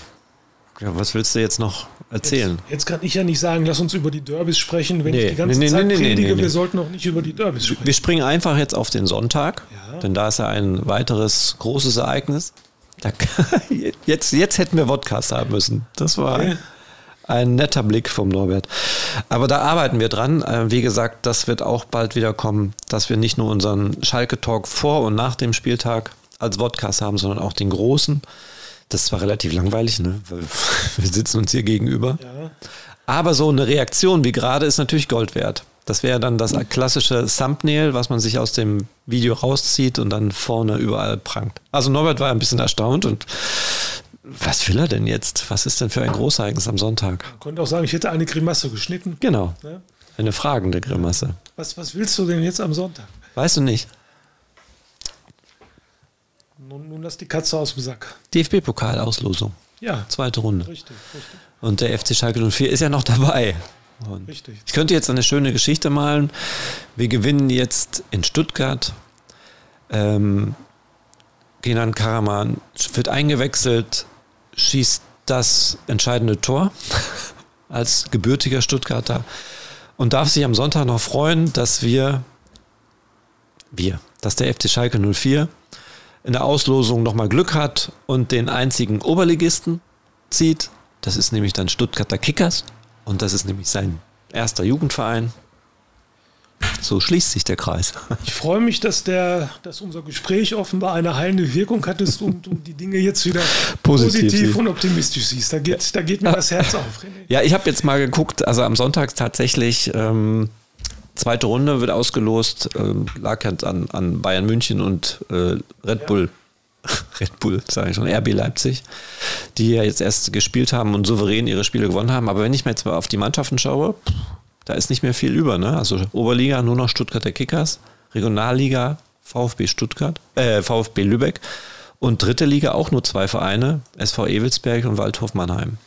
Ja, was willst du jetzt noch erzählen? Jetzt, jetzt, kann ich ja nicht sagen, lass uns über die Derbys sprechen, wenn nee, ich die ganze nee, Zeit nee, predige, wir sollten noch nicht über die Derbys sprechen. Wir springen einfach jetzt auf den Sonntag, ja. denn da ist ja ein weiteres großes Ereignis. Da, <laughs> jetzt, jetzt hätten wir Podcast haben müssen. Das war okay. ein netter Blick vom Norbert. Aber da arbeiten wir dran. Äh, wie gesagt, das wird auch bald wieder kommen, dass wir nicht nur unseren Schalke-Talk vor und nach dem Spieltag als Podcast haben, sondern auch den großen. Das zwar relativ langweilig, ne? <laughs> Wir sitzen uns hier gegenüber. Ja. Aber so eine Reaktion wie gerade ist natürlich Gold wert. Das wäre dann das klassische Thumbnail, was man sich aus dem Video rauszieht und dann vorne überall prangt. Also Norbert war ein bisschen erstaunt und was will er denn jetzt? Was ist denn für ein Großereignis am Sonntag? Man konnte auch sagen, ich hätte eine Grimasse geschnitten. Genau. Ja? Eine fragende Grimasse. Was, was willst du denn jetzt am Sonntag? Weißt du nicht. Nun, nun lass die Katze aus dem Sack. DFB-Pokalauslosung. Ja. Zweite Runde. Richtig, richtig. Und der FC Schalke 04 ist ja noch dabei. Und richtig. Ich könnte jetzt eine schöne Geschichte malen. Wir gewinnen jetzt in Stuttgart. Ähm, Kenan Karaman wird eingewechselt, schießt das entscheidende Tor <laughs> als gebürtiger Stuttgarter und darf sich am Sonntag noch freuen, dass wir, wir, dass der FC Schalke 04 in der Auslosung nochmal Glück hat und den einzigen Oberligisten zieht. Das ist nämlich dann Stuttgarter Kickers und das ist nämlich sein erster Jugendverein. So schließt sich der Kreis. <laughs> Ich freue mich, dass, der, dass unser Gespräch offenbar eine heilende Wirkung hat und du die Dinge jetzt wieder <laughs> positiv, positiv und optimistisch siehst. Da geht, da geht mir das Herz auf. René. Ja, ich habe jetzt mal geguckt, also am Sonntag tatsächlich ähm, Zweite Runde wird ausgelost, äh, lag halt an, an Bayern München und äh, Red Bull. <laughs> Red Bull, sage ich schon, RB Leipzig, die ja jetzt erst gespielt haben und souverän ihre Spiele gewonnen haben. Aber wenn ich mir jetzt mal auf die Mannschaften schaue, da ist nicht mehr viel über. Ne? Also Oberliga nur noch Stuttgarter Kickers, Regionalliga VfB Stuttgart, äh, VfB Lübeck und dritte Liga auch nur zwei Vereine, SV Ewelsberg und Waldhof Mannheim.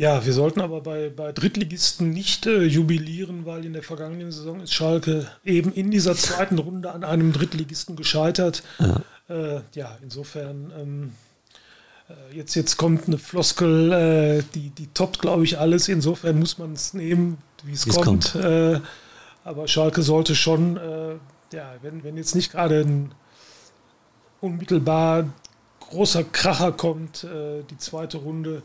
Ja, wir sollten aber bei, bei Drittligisten nicht äh, jubilieren, weil in der vergangenen Saison ist Schalke eben in dieser zweiten Runde an einem Drittligisten gescheitert. Ja, äh, ja insofern, ähm, äh, jetzt, jetzt kommt eine Floskel, äh, die, die toppt, glaube ich, alles. Insofern muss man es nehmen, wie es kommt. kommt. Äh, aber Schalke sollte schon, äh, ja, wenn, wenn jetzt nicht gerade ein unmittelbar großer Kracher kommt, die zweite Runde,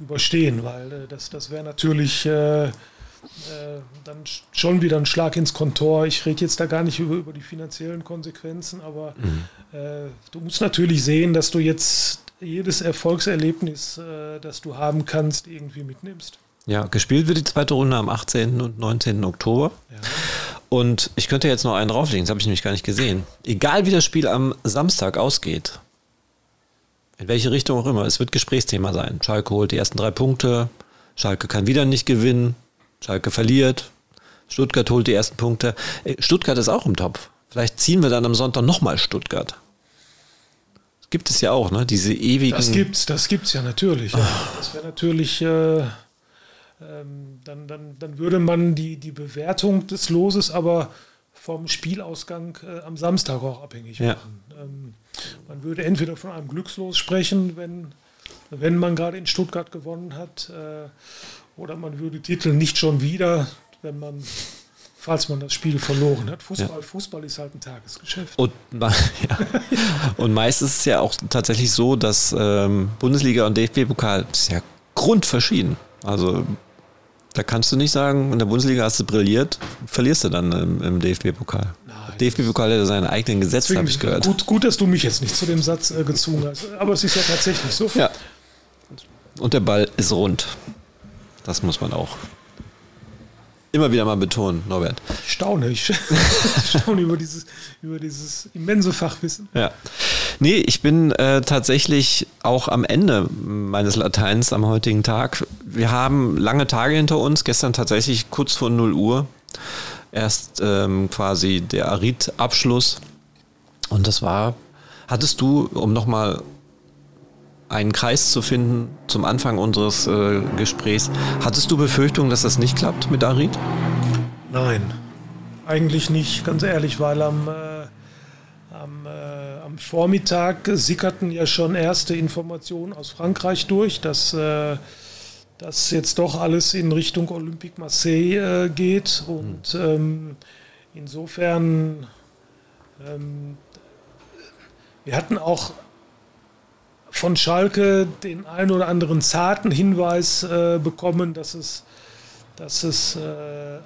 überstehen, weil äh, das, das wäre natürlich äh, äh, dann schon wieder ein Schlag ins Kontor. Ich rede jetzt da gar nicht über, über die finanziellen Konsequenzen, aber mhm. Äh, du musst natürlich sehen, dass du jetzt jedes Erfolgserlebnis, äh, das du haben kannst, irgendwie mitnimmst. Ja, gespielt wird die zweite Runde am 18. und 19. Oktober. Ja. Und ich könnte jetzt noch einen drauflegen, das habe ich nämlich gar nicht gesehen. Egal wie das Spiel am Samstag ausgeht, in welche Richtung auch immer. Es wird Gesprächsthema sein. Schalke holt die ersten drei Punkte. Schalke kann wieder nicht gewinnen. Schalke verliert. Stuttgart holt die ersten Punkte. Stuttgart ist auch im Topf. Vielleicht ziehen wir dann am Sonntag nochmal Stuttgart. Das gibt es ja auch, ne? Diese ewigen. Das gibt's, das gibt's ja natürlich. Ja. Das wäre natürlich. Äh, ähm, dann, dann, dann würde man die, die Bewertung des Loses aber vom Spielausgang äh, am Samstag auch abhängig machen. Ja. Ähm, man würde entweder von einem Glückslos sprechen, wenn, wenn man gerade in Stuttgart gewonnen hat, äh, oder man würde Titel nicht schon wieder, wenn man falls man das Spiel verloren hat. Fußball, ja. Fußball ist halt ein Tagesgeschäft. Und, <laughs> ja. und meist ist es ja auch tatsächlich so, dass ähm, Bundesliga und DFB-Pokal ist ja grundverschieden. Also da kannst du nicht sagen, in der Bundesliga hast du brilliert, verlierst du dann im, im DFB-Pokal. DFB-Pokal hat seine eigenen Gesetze, habe ich gehört. Gut, gut, dass du mich jetzt nicht zu dem Satz äh, gezwungen hast. Aber es ist ja tatsächlich so. Ja. Und der Ball ist rund. Das muss man auch immer wieder mal betonen, Norbert. Ich staune, ich <laughs> staune über dieses, über dieses immense Fachwissen. Ja. Nee, ich bin äh, tatsächlich auch am Ende meines Lateins am heutigen Tag. Wir haben lange Tage hinter uns, gestern tatsächlich kurz vor 0 Uhr. Erst ähm, quasi der Arid-Abschluss. Und das war, hattest du, um nochmal einen Kreis zu finden zum Anfang unseres äh, Gesprächs. Hattest du Befürchtungen, dass das nicht klappt mit Arid? Nein, eigentlich nicht, ganz ehrlich, weil am, äh, am, äh, am, Vormittag sickerten ja schon erste Informationen aus Frankreich durch, dass äh, das jetzt doch alles in Richtung Olympique Marseille äh, geht. Und ähm, insofern, ähm, wir hatten auch von Schalke den einen oder anderen zarten Hinweis äh, bekommen, dass es, dass es äh,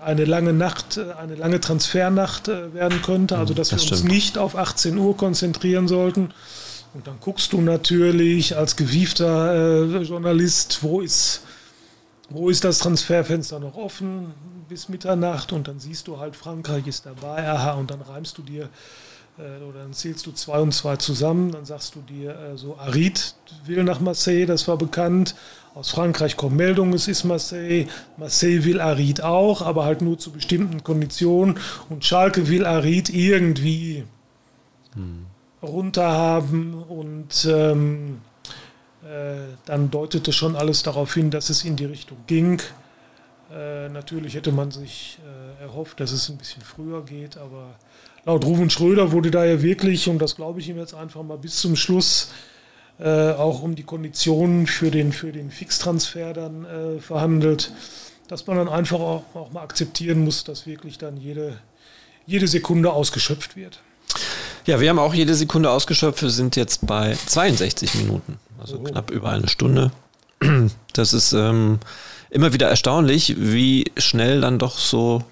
eine lange Nacht, äh, eine lange Transfernacht äh, werden könnte, also dass das wir stimmt. uns nicht auf 18 Uhr konzentrieren sollten. Und dann guckst du natürlich als gewiefter äh, Journalist, wo ist, wo ist das Transferfenster noch offen bis Mitternacht und dann siehst du halt, Frankreich ist dabei, aha, und dann reimst du dir äh, oder dann zählst du zwei und zwei zusammen, dann sagst du dir äh, so, Arid will nach Marseille, das war bekannt. Aus Frankreich kommen Meldungen, es ist Marseille. Marseille will Arid auch, aber halt nur zu bestimmten Konditionen. Und Schalke will Arid irgendwie hm. runterhaben. Und ähm, äh, dann deutete schon alles darauf hin, dass es in die Richtung ging. Äh, natürlich hätte man sich äh, erhofft, dass es ein bisschen früher geht, aber laut Ruven Schröder wurde da ja wirklich, und das glaube ich ihm jetzt einfach mal bis zum Schluss, äh, auch um die Konditionen für den, für den Fixtransfer dann äh, verhandelt, dass man dann einfach auch, auch, mal akzeptieren muss, dass wirklich dann jede, jede Sekunde ausgeschöpft wird. Ja, wir haben auch jede Sekunde ausgeschöpft. Wir sind jetzt bei 62 Minuten, also oh. knapp über eine Stunde. <clears throat> Das ist ähm, immer wieder erstaunlich, wie schnell dann doch so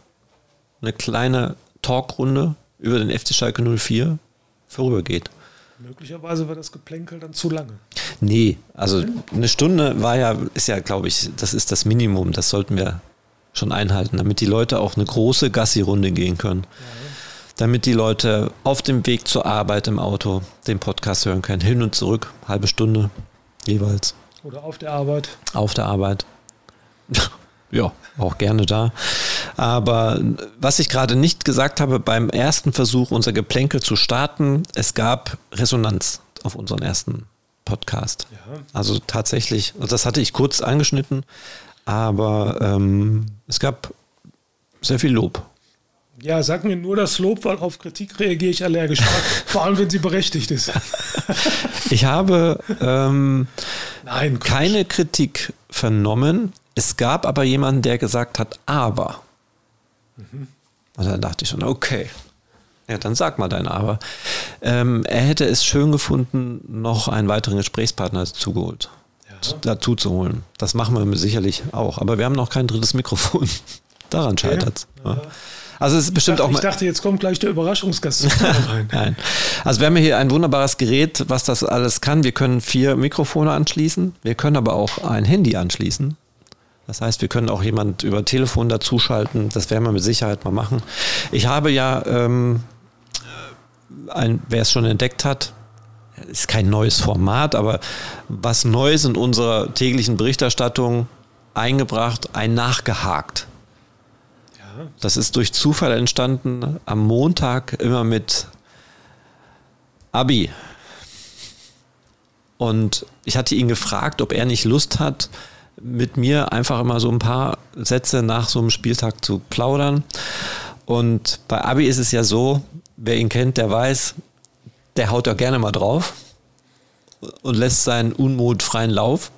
eine kleine Talkrunde über den FC Schalke 04 vorübergeht. Möglicherweise war das Geplänkel dann zu lange. Nee, also eine Stunde war ja, ist ja, glaube ich, das ist das Minimum, das sollten wir schon einhalten, damit die Leute auch eine große Gassi-Runde gehen können. Ja. Damit die Leute auf dem Weg zur Arbeit im Auto den Podcast hören können. Hin und zurück, halbe Stunde jeweils. Oder auf der Arbeit. Auf der Arbeit. <laughs> ja, auch gerne da. Aber was ich gerade nicht gesagt habe, beim ersten Versuch, unser Geplänkel zu starten, es gab Resonanz auf unseren ersten Podcast. Ja. Also tatsächlich, das hatte ich kurz angeschnitten, aber ähm, es gab sehr viel Lob. Ja, sag mir nur das Lob, weil auf Kritik reagiere ich allergisch, <laughs> vor allem wenn sie berechtigt ist. <laughs> ich habe ähm, Nein, keine Kritik vernommen. Es gab aber jemanden, der gesagt hat, aber. Mhm. Und dann dachte ich schon, okay. Ja, dann sag mal dein Aber. Ähm, er hätte es schön gefunden, noch einen weiteren Gesprächspartner zugeholt, ja. dazu zu holen. Das machen wir sicherlich auch. Aber wir haben noch kein drittes Mikrofon. <laughs> Daran okay. scheitert es. Ja. Also es ist bestimmt dachte, auch. Ich dachte, jetzt kommt gleich der Überraschungsgast <laughs> rein. Nein. Also wir haben hier ein wunderbares Gerät, was das alles kann. Wir können vier Mikrofone anschließen. Wir können aber auch ein Handy anschließen. Das heißt, wir können auch jemand über Telefon dazuschalten. Das werden wir mit Sicherheit mal machen. Ich habe ja, ähm, ein, wer es schon entdeckt hat, ist kein neues Format, aber was Neues in unserer täglichen Berichterstattung eingebracht, ein nachgehakt. Das ist durch Zufall entstanden. Am Montag immer mit Abi. Und ich hatte ihn gefragt, ob er nicht Lust hat, mit mir einfach immer so ein paar Sätze nach so einem Spieltag zu plaudern. Und bei Abi ist es ja so, wer ihn kennt, der weiß, der haut ja gerne mal drauf und lässt seinen Unmut freien Lauf.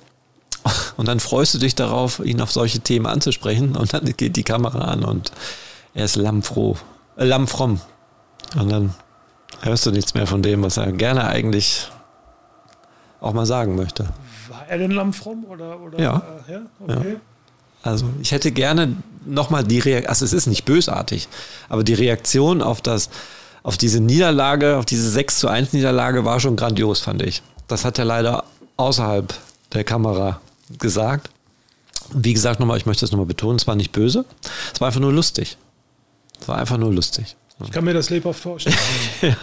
Und dann freust du dich darauf, ihn auf solche Themen anzusprechen. Und dann geht die Kamera an und er ist lammfroh, äh, lammfromm. Und dann hörst du nichts mehr von dem, was er gerne eigentlich auch mal sagen möchte. War er denn lammfromm oder, oder Ja. Äh, ja? Okay. Also ich hätte gerne nochmal die Reaktion, also es ist nicht bösartig, aber die Reaktion auf das, auf diese Niederlage, auf diese 6 zu 1 Niederlage war schon grandios, fand ich. Das hat er leider außerhalb der Kamera gesagt. Wie gesagt, nochmal, ich möchte das nochmal betonen, es war nicht böse, es war einfach nur lustig. Es war einfach nur lustig. Ich kann mir das lebhaft vorstellen. <laughs>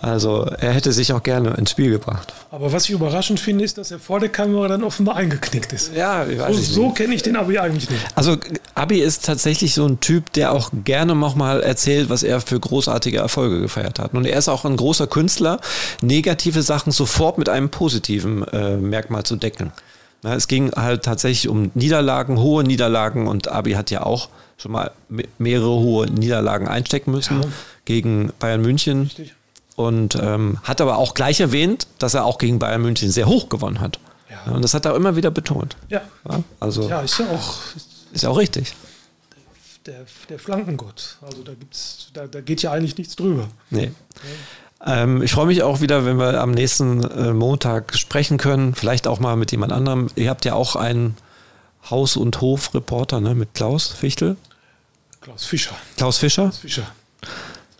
Also er hätte sich auch gerne ins Spiel gebracht. Aber was ich überraschend finde, ist, dass er vor der Kamera dann offenbar eingeknickt ist. Ja, ich So, so kenne ich den aber eigentlich nicht. Also Abi ist tatsächlich so ein Typ, der auch gerne nochmal erzählt, was er für großartige Erfolge gefeiert hat. Und er ist auch ein großer Künstler, negative Sachen sofort mit einem positiven äh, Merkmal zu decken. Na, es ging halt tatsächlich um Niederlagen, hohe Niederlagen und Abi hat ja auch schon mal me- mehrere hohe Niederlagen einstecken müssen Ja. gegen Bayern München. Richtig. Und ähm, hat aber auch gleich erwähnt, dass er auch gegen Bayern München sehr hoch gewonnen hat. Ja. Und das hat er immer wieder betont. Ja, Ja, also ja ist ja auch ist ja auch richtig. der, der Flankengott. Also da gibt's, da, da geht ja eigentlich nichts drüber. Nee. Ähm, ich freue mich auch wieder, wenn wir am nächsten äh, Montag sprechen können. Vielleicht auch mal mit jemand anderem. Ihr habt ja auch einen Haus- und Hof-Reporter ne, mit Klaus Fichtel. Klaus Fischer. Klaus Fischer. Fischer.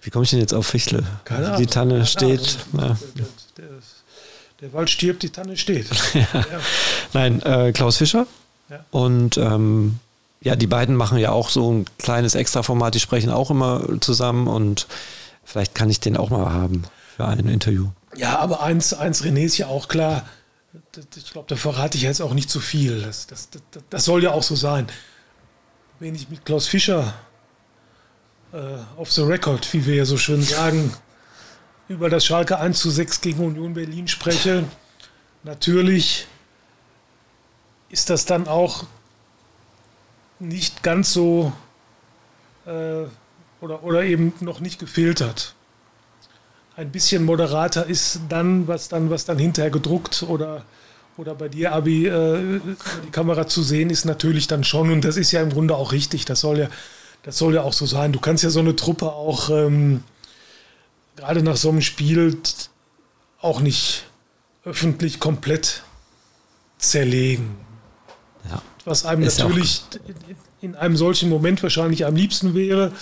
Wie komme ich denn jetzt auf Fichtel? Keine Die Ahnung. Tanne Keine steht. Ahnung. Ja. Der, der, der Wald stirbt, die Tanne steht. <laughs> Nein, äh, Klaus Fischer. Ja. Und ähm, ja, die beiden machen ja auch so ein kleines Extraformat. Die sprechen auch immer zusammen und vielleicht kann ich den auch mal haben für ein Interview. Ja, aber eins, eins René ist ja auch klar. Ich glaube, da verrate ich jetzt auch nicht zu viel. Das, das, das, das soll ja auch so sein. Wenn ich mit Klaus Fischer äh, auf the record, wie wir ja so schön sagen, über das Schalke 1 zu 6 gegen Union Berlin spreche, natürlich ist das dann auch nicht ganz so äh, oder, oder eben noch nicht gefiltert ein bisschen moderater ist dann, was dann, was dann hinterher gedruckt oder, oder bei dir, Abi, äh, die Kamera zu sehen ist, natürlich dann schon. Und das ist ja im Grunde auch richtig. Das soll ja, das soll ja auch so sein. Du kannst ja so eine Truppe auch ähm, gerade nach so einem Spiel auch nicht öffentlich komplett zerlegen. Ja. Was einem Ist natürlich in einem solchen Moment wahrscheinlich am liebsten wäre,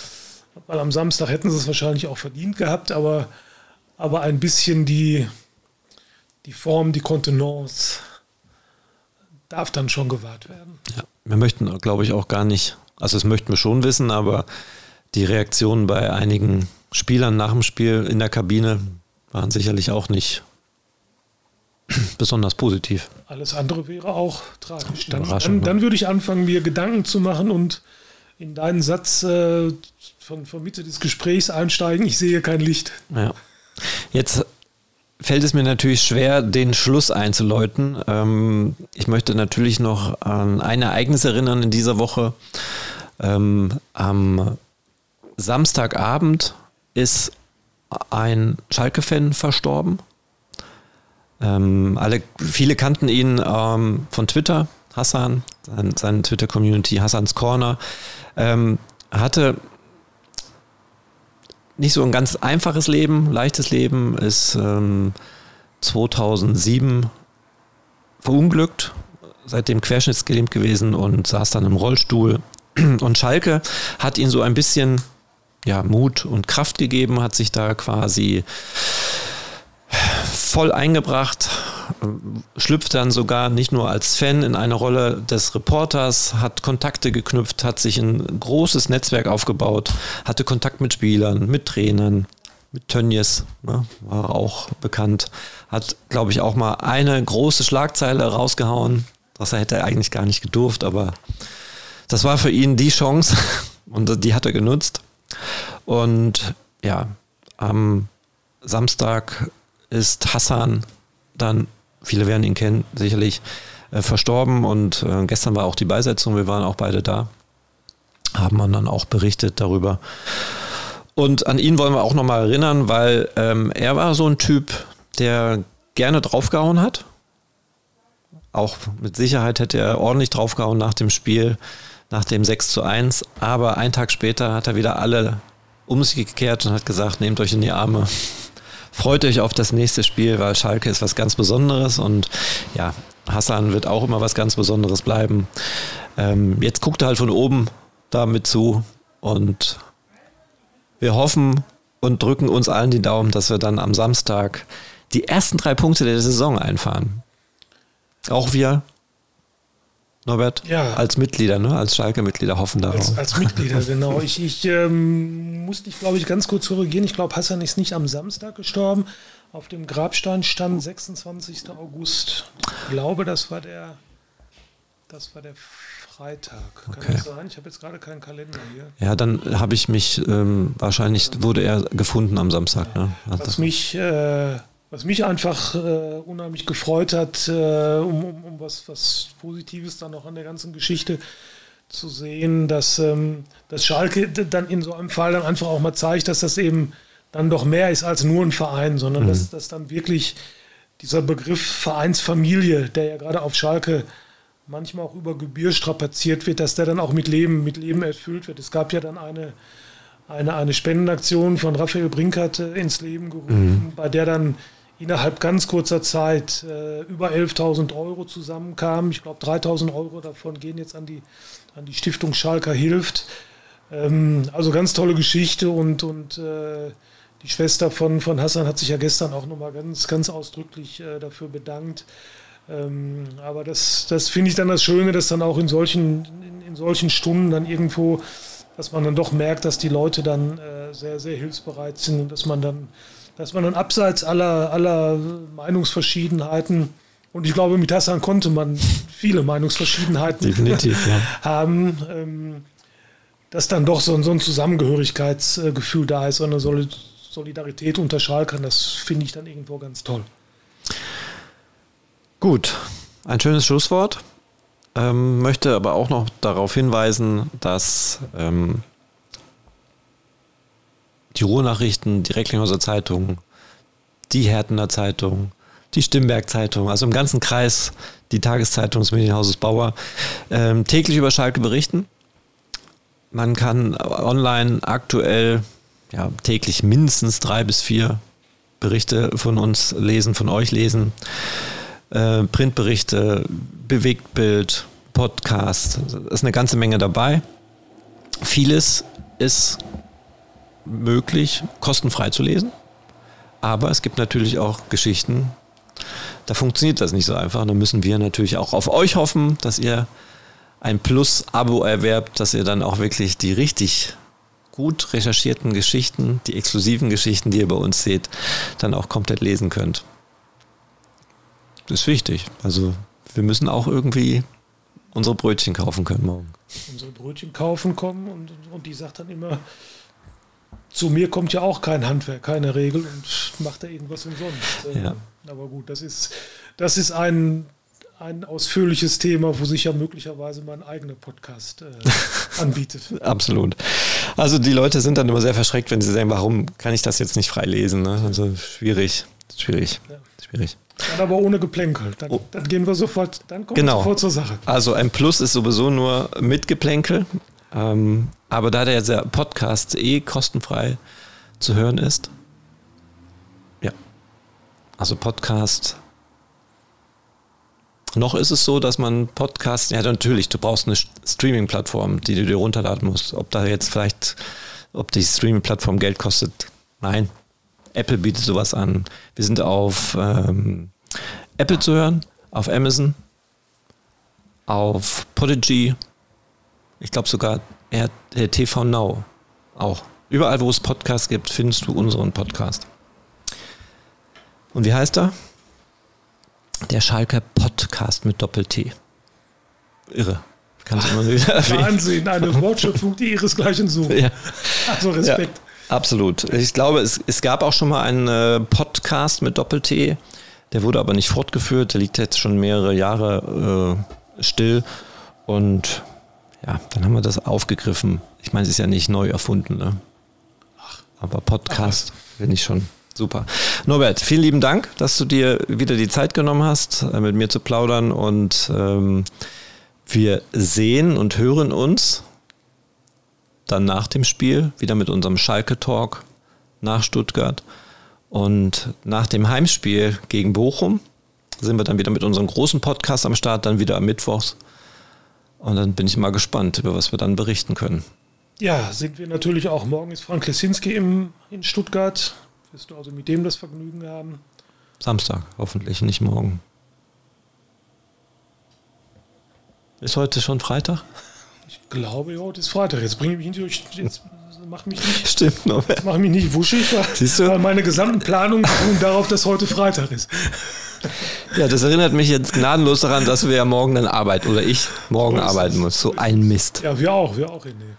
weil am Samstag hätten sie es wahrscheinlich auch verdient gehabt, aber, aber ein bisschen die, die Form, die Kontenance darf dann schon gewahrt werden. Ja, wir möchten, glaube ich, auch gar nicht, also das möchten wir schon wissen, aber die Reaktionen bei einigen Spielern nach dem Spiel in der Kabine waren sicherlich auch nicht <clears throat> besonders positiv. Alles andere wäre auch tragisch. Dann, dann, ne? dann würde ich anfangen, mir Gedanken zu machen und in deinen Satz äh, von, von Mitte des Gesprächs einsteigen. Ich sehe kein Licht. Ja. Jetzt fällt es mir natürlich schwer, den Schluss einzuläuten. Ähm, ich möchte natürlich noch an ein Ereignis erinnern in dieser Woche. Ähm, am Samstagabend ist ein Schalke-Fan verstorben. Ähm, alle, viele kannten ihn ähm, von Twitter, Hassan, sein, seine Twitter-Community, Hassans Corner. Ähm, hatte nicht so ein ganz einfaches Leben, leichtes Leben, ist ähm, 2007 verunglückt, seitdem querschnittsgelähmt gewesen und saß dann im Rollstuhl. <clears throat> Und Schalke hat ihn so ein bisschen ja, Mut und Kraft gegeben, hat sich da quasi voll eingebracht, schlüpft dann sogar nicht nur als Fan in eine Rolle des Reporters, hat Kontakte geknüpft, hat sich ein großes Netzwerk aufgebaut, hatte Kontakt mit Spielern, mit Trainern, mit Tönnies, ne, war auch bekannt, hat, glaube ich, auch mal eine große Schlagzeile rausgehauen, das hätte er eigentlich gar nicht gedurft, aber das war für ihn die Chance <laughs> und die hat er genutzt. Und ja, am Samstag ist Hassan dann, viele werden ihn kennen, sicherlich äh, verstorben und äh, gestern war auch die Beisetzung, wir waren auch beide da, haben dann auch berichtet darüber. Und an ihn wollen wir auch nochmal erinnern, weil ähm, er war so ein Typ, der gerne draufgehauen hat. Auch mit Sicherheit hätte er ordentlich draufgehauen nach dem Spiel, nach dem 6 zu 1. Aber einen Tag später hat er wieder alle um sich gekehrt und hat gesagt, nehmt euch in die Arme. Freut euch auf das nächste Spiel, weil Schalke ist was ganz Besonderes und ja, Hassan wird auch immer was ganz Besonderes bleiben. Ähm, jetzt guckt halt von oben damit zu und wir hoffen und drücken uns allen die Daumen, dass wir dann am Samstag die ersten drei Punkte der Saison einfahren. Auch wir, Norbert, ja. als Mitglieder, ne? als Schalke-Mitglieder hoffen darauf. Als, als Mitglieder, genau. Ich, ich ähm, musste dich, glaube ich, ganz kurz korrigieren. Ich glaube, Hassan ist nicht am Samstag gestorben. Auf dem Grabstein stand 26. August. Ich glaube, das war der, das war der Freitag. Kann okay. das sein? Ich habe jetzt gerade keinen Kalender hier. Ja, dann habe ich mich, ähm, wahrscheinlich wurde er gefunden am Samstag. Ja. Ne? Was mich äh, was mich einfach äh, unheimlich gefreut hat, äh, um, um, um, was, was Positives dann noch an der ganzen Geschichte zu sehen, dass, ähm, dass Schalke dann in so einem Fall dann einfach auch mal zeigt, dass das eben dann doch mehr ist als nur ein Verein, sondern mhm. dass, dass dann wirklich dieser Begriff Vereinsfamilie, der ja gerade auf Schalke manchmal auch über Gebühr strapaziert wird, dass der dann auch mit Leben, mit Leben erfüllt wird. Es gab ja dann eine, eine, eine Spendenaktion von Raphael Brinkert äh, ins Leben gerufen, mhm. bei der dann innerhalb ganz kurzer Zeit äh, über 11.000 Euro zusammenkamen. Ich glaube, 3.000 Euro davon gehen jetzt an die, an die Stiftung Schalker Hilft. Ähm, also ganz tolle Geschichte und, und äh, die Schwester von, von Hassan hat sich ja gestern auch nochmal ganz, ganz ausdrücklich äh, dafür bedankt. Ähm, aber das, das finde ich dann das Schöne, dass dann auch in solchen, in, in, solchen Stunden dann irgendwo, dass man dann doch merkt, dass die Leute dann äh, sehr, sehr hilfsbereit sind und dass man dann dass man dann abseits aller, aller Meinungsverschiedenheiten, und ich glaube, mit Hassan konnte man viele Meinungsverschiedenheiten ja. <laughs> haben, ähm, dass dann doch so, so ein Zusammengehörigkeitsgefühl da ist, so eine Solidarität unter Schalkern, das finde ich dann irgendwo ganz toll. Gut, ein schönes Schlusswort. Ähm, möchte aber auch noch darauf hinweisen, dass ähm, die Ruhrnachrichten, die Recklinghauser Zeitung, die Härtener Zeitung, die Stimberg Zeitung, also im ganzen Kreis die Tageszeitung des Medienhauses Bauer, ähm, täglich über Schalke berichten. Man kann online aktuell ja, täglich mindestens drei bis vier Berichte von uns lesen, von euch lesen. Äh, Printberichte, Bewegtbild, Podcast, ist eine ganze Menge dabei. Vieles ist möglich, kostenfrei zu lesen. Aber es gibt natürlich auch Geschichten, da funktioniert das nicht so einfach. Da müssen wir natürlich auch auf euch hoffen, dass ihr ein Plus-Abo erwerbt, dass ihr dann auch wirklich die richtig gut recherchierten Geschichten, die exklusiven Geschichten, die ihr bei uns seht, dann auch komplett lesen könnt. Das ist wichtig. Also wir müssen auch irgendwie unsere Brötchen kaufen können morgen. Unsere Brötchen kaufen kommen und, und die sagt dann immer, zu mir kommt ja auch kein Handwerk, keine Regel und macht da irgendwas umsonst. Ähm, ja. Aber gut, das ist, das ist ein, ein ausführliches Thema, wo sich ja möglicherweise mal ein eigener Podcast äh, <laughs> anbietet. Absolut. Also die Leute sind dann immer sehr verschreckt, wenn sie sagen, warum kann ich das jetzt nicht frei lesen? Ne? Also schwierig, schwierig, ja. schwierig. Dann aber ohne Geplänkel. Dann, oh. dann, gehen wir sofort, dann kommen genau. wir sofort zur Sache. Also ein Plus ist sowieso nur mit Geplänkel. Ähm, aber da der Podcast eh kostenfrei zu hören ist, ja. Also Podcast. Noch ist es so, dass man Podcast, ja natürlich, du brauchst eine Streaming-Plattform, die du dir runterladen musst. Ob da jetzt vielleicht, ob die Streaming-Plattform Geld kostet, nein. Apple bietet sowas an. Wir sind auf ähm, Apple zu hören, auf Amazon, auf Podigy, ich glaube sogar TV Now auch. Überall, wo es Podcasts gibt, findest du unseren Podcast. Und wie heißt er? Der Schalke Podcast mit Doppel-T. Irre. Kannst du immer wieder <laughs> erwähnen. Wahnsinn, eine <laughs> Wortschöpfung, die ihresgleichen sucht. Ja. Also Respekt. Ja, absolut. Ich glaube, es, es gab auch schon mal einen äh, Podcast mit Doppel-T. Der wurde aber nicht fortgeführt. Der liegt jetzt schon mehrere Jahre äh, still. Und ja, dann haben wir das aufgegriffen. Ich meine, es ist ja nicht neu erfunden, ne? Aber Podcast finde ich schon super. Norbert, vielen lieben Dank, dass du dir wieder die Zeit genommen hast, äh, mit mir zu plaudern und ähm, Wir sehen und hören uns dann nach dem Spiel wieder mit unserem Schalke-Talk nach Stuttgart. Und nach dem Heimspiel gegen Bochum sind wir dann wieder mit unserem großen Podcast am Start, dann wieder am Mittwochs. Und dann bin ich mal gespannt, über was wir dann berichten können. Ja, sind wir natürlich auch. Morgen ist Frank Lesinski im, in Stuttgart. Wirst du also mit dem das Vergnügen haben? Samstag, hoffentlich, nicht morgen. Ist heute schon Freitag? Ich glaube, ja, heute ist Freitag. Jetzt bringe ich mich durch. Jetzt mach mich nicht. Stimmt, Norbert. Mach mich nicht wuschig, weil, Siehst du? weil meine gesamten Planungen beruhen darauf, dass heute Freitag ist. Ja, das erinnert mich jetzt gnadenlos daran, dass wir ja morgen dann arbeiten oder ich morgen arbeiten muss. So ein Mist. Ja, wir auch, wir auch, René.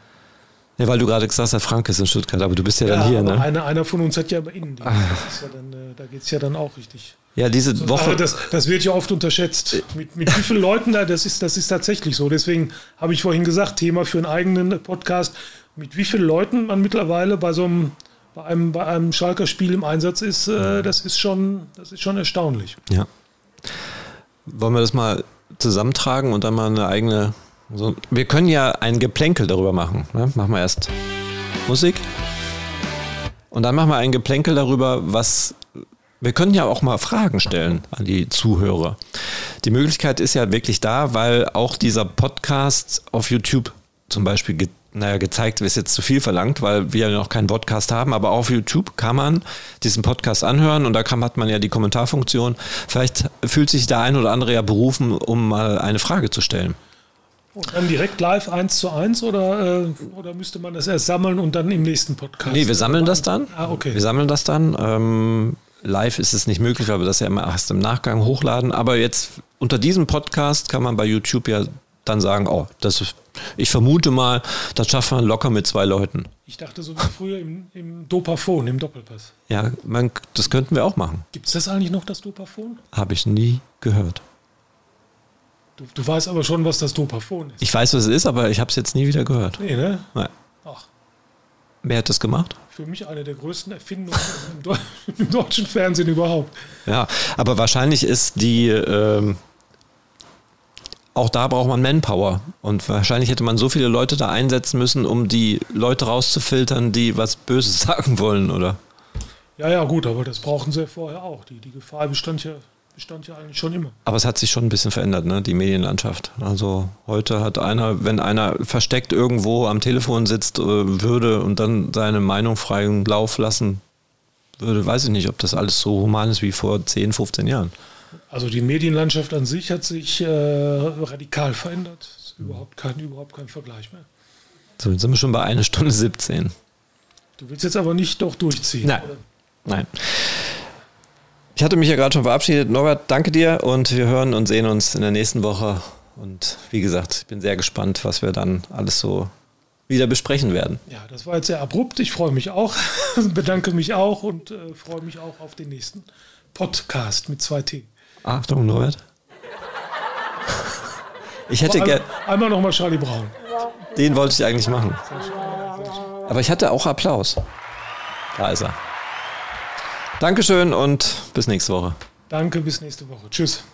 Ja, weil du gerade gesagt hast, Frank ist in Stuttgart, aber du bist ja, dann hier, ne? Einer, einer von uns hat ja aber Innendienst. Ja dann, äh, da geht es ja dann auch richtig. Ja, diese so, Woche. Das, das, wird ja oft unterschätzt. Mit, mit wie vielen Leuten da, das ist, das ist tatsächlich so. Deswegen habe ich vorhin gesagt, Thema für einen eigenen Podcast, mit wie vielen Leuten man mittlerweile bei so einem, bei einem, bei einem Schalker Spiel im Einsatz ist, äh, das ist schon, das ist schon erstaunlich. Ja. Wollen wir das mal zusammentragen und dann mal eine eigene. So, wir können ja ein Geplänkel darüber machen. Ne? Machen wir erst Musik. Und dann machen wir ein Geplänkel darüber, was. Wir können ja auch mal Fragen stellen an die Zuhörer. Die Möglichkeit ist ja wirklich da, weil auch dieser Podcast auf YouTube zum Beispiel naja, gezeigt ist jetzt zu viel verlangt, weil wir ja noch keinen Podcast haben, aber auf YouTube kann man diesen Podcast anhören und da kann, hat man ja die Kommentarfunktion. Vielleicht fühlt sich der ein oder andere ja berufen, um mal eine Frage zu stellen. Und dann direkt live eins zu eins oder, äh, oder müsste man das erst sammeln und dann im nächsten Podcast? Nee, wir sammeln das dann. Ah, okay. Wir sammeln das dann. Ähm, live ist es nicht möglich, weil wir das ja immer erst im Nachgang hochladen. Aber jetzt unter diesem Podcast kann man bei YouTube ja dann sagen, oh, das ist, ich vermute mal, das schafft man locker mit zwei Leuten. Ich dachte so wie früher im, im Dopaphon, im Doppelpass. Ja, man, das könnten wir auch machen. Gibt es das eigentlich noch, das Dopaphon? Habe ich nie gehört. Du, du, weißt aber schon, was das Dopaphon ist. Ich weiß, was es ist, aber ich habe es jetzt nie wieder gehört. Nee, ne? Nein. Ach. Wer hat das gemacht? Für mich eine der größten Erfindungen im, <laughs> im, deutschen Fernsehen überhaupt. Ja, aber wahrscheinlich ist die... Ähm, auch da braucht man Manpower. Und wahrscheinlich hätte man so viele Leute da einsetzen müssen, um die Leute rauszufiltern, die was Böses <laughs> sagen wollen, oder? Ja, ja, gut, aber das brauchen sie ja vorher auch. Die, die Gefahr bestand ja, bestand ja eigentlich schon immer. Aber es hat sich schon ein bisschen verändert, ne, die Medienlandschaft. Also heute hat einer, wenn einer versteckt irgendwo am Telefon sitzt äh, würde und dann seine Meinung freien Lauf lassen würde, weiß ich nicht, ob das alles so human ist wie vor 10, 15 Jahren. Also die Medienlandschaft an sich hat sich äh, radikal verändert. Ist überhaupt kein, überhaupt kein Vergleich mehr. So, jetzt sind wir schon bei einer Stunde 17. Du willst jetzt aber nicht doch durchziehen. Nein. Oder? Nein. Ich hatte mich ja gerade schon verabschiedet. Norbert, danke dir und wir hören und sehen uns in der nächsten Woche. Und wie gesagt, ich bin sehr gespannt, was wir dann alles so wieder besprechen werden. Ja, das war jetzt sehr abrupt. Ich freue mich auch, <laughs> bedanke mich auch und äh, freue mich auch auf den nächsten Podcast mit 2T. Achtung, Norbert. Ich hätte gerne. Einmal nochmal Charlie Brown. Den wollte ich eigentlich machen. Aber ich hatte auch Applaus. Da ist er. Dankeschön und bis nächste Woche. Danke, bis nächste Woche. Tschüss.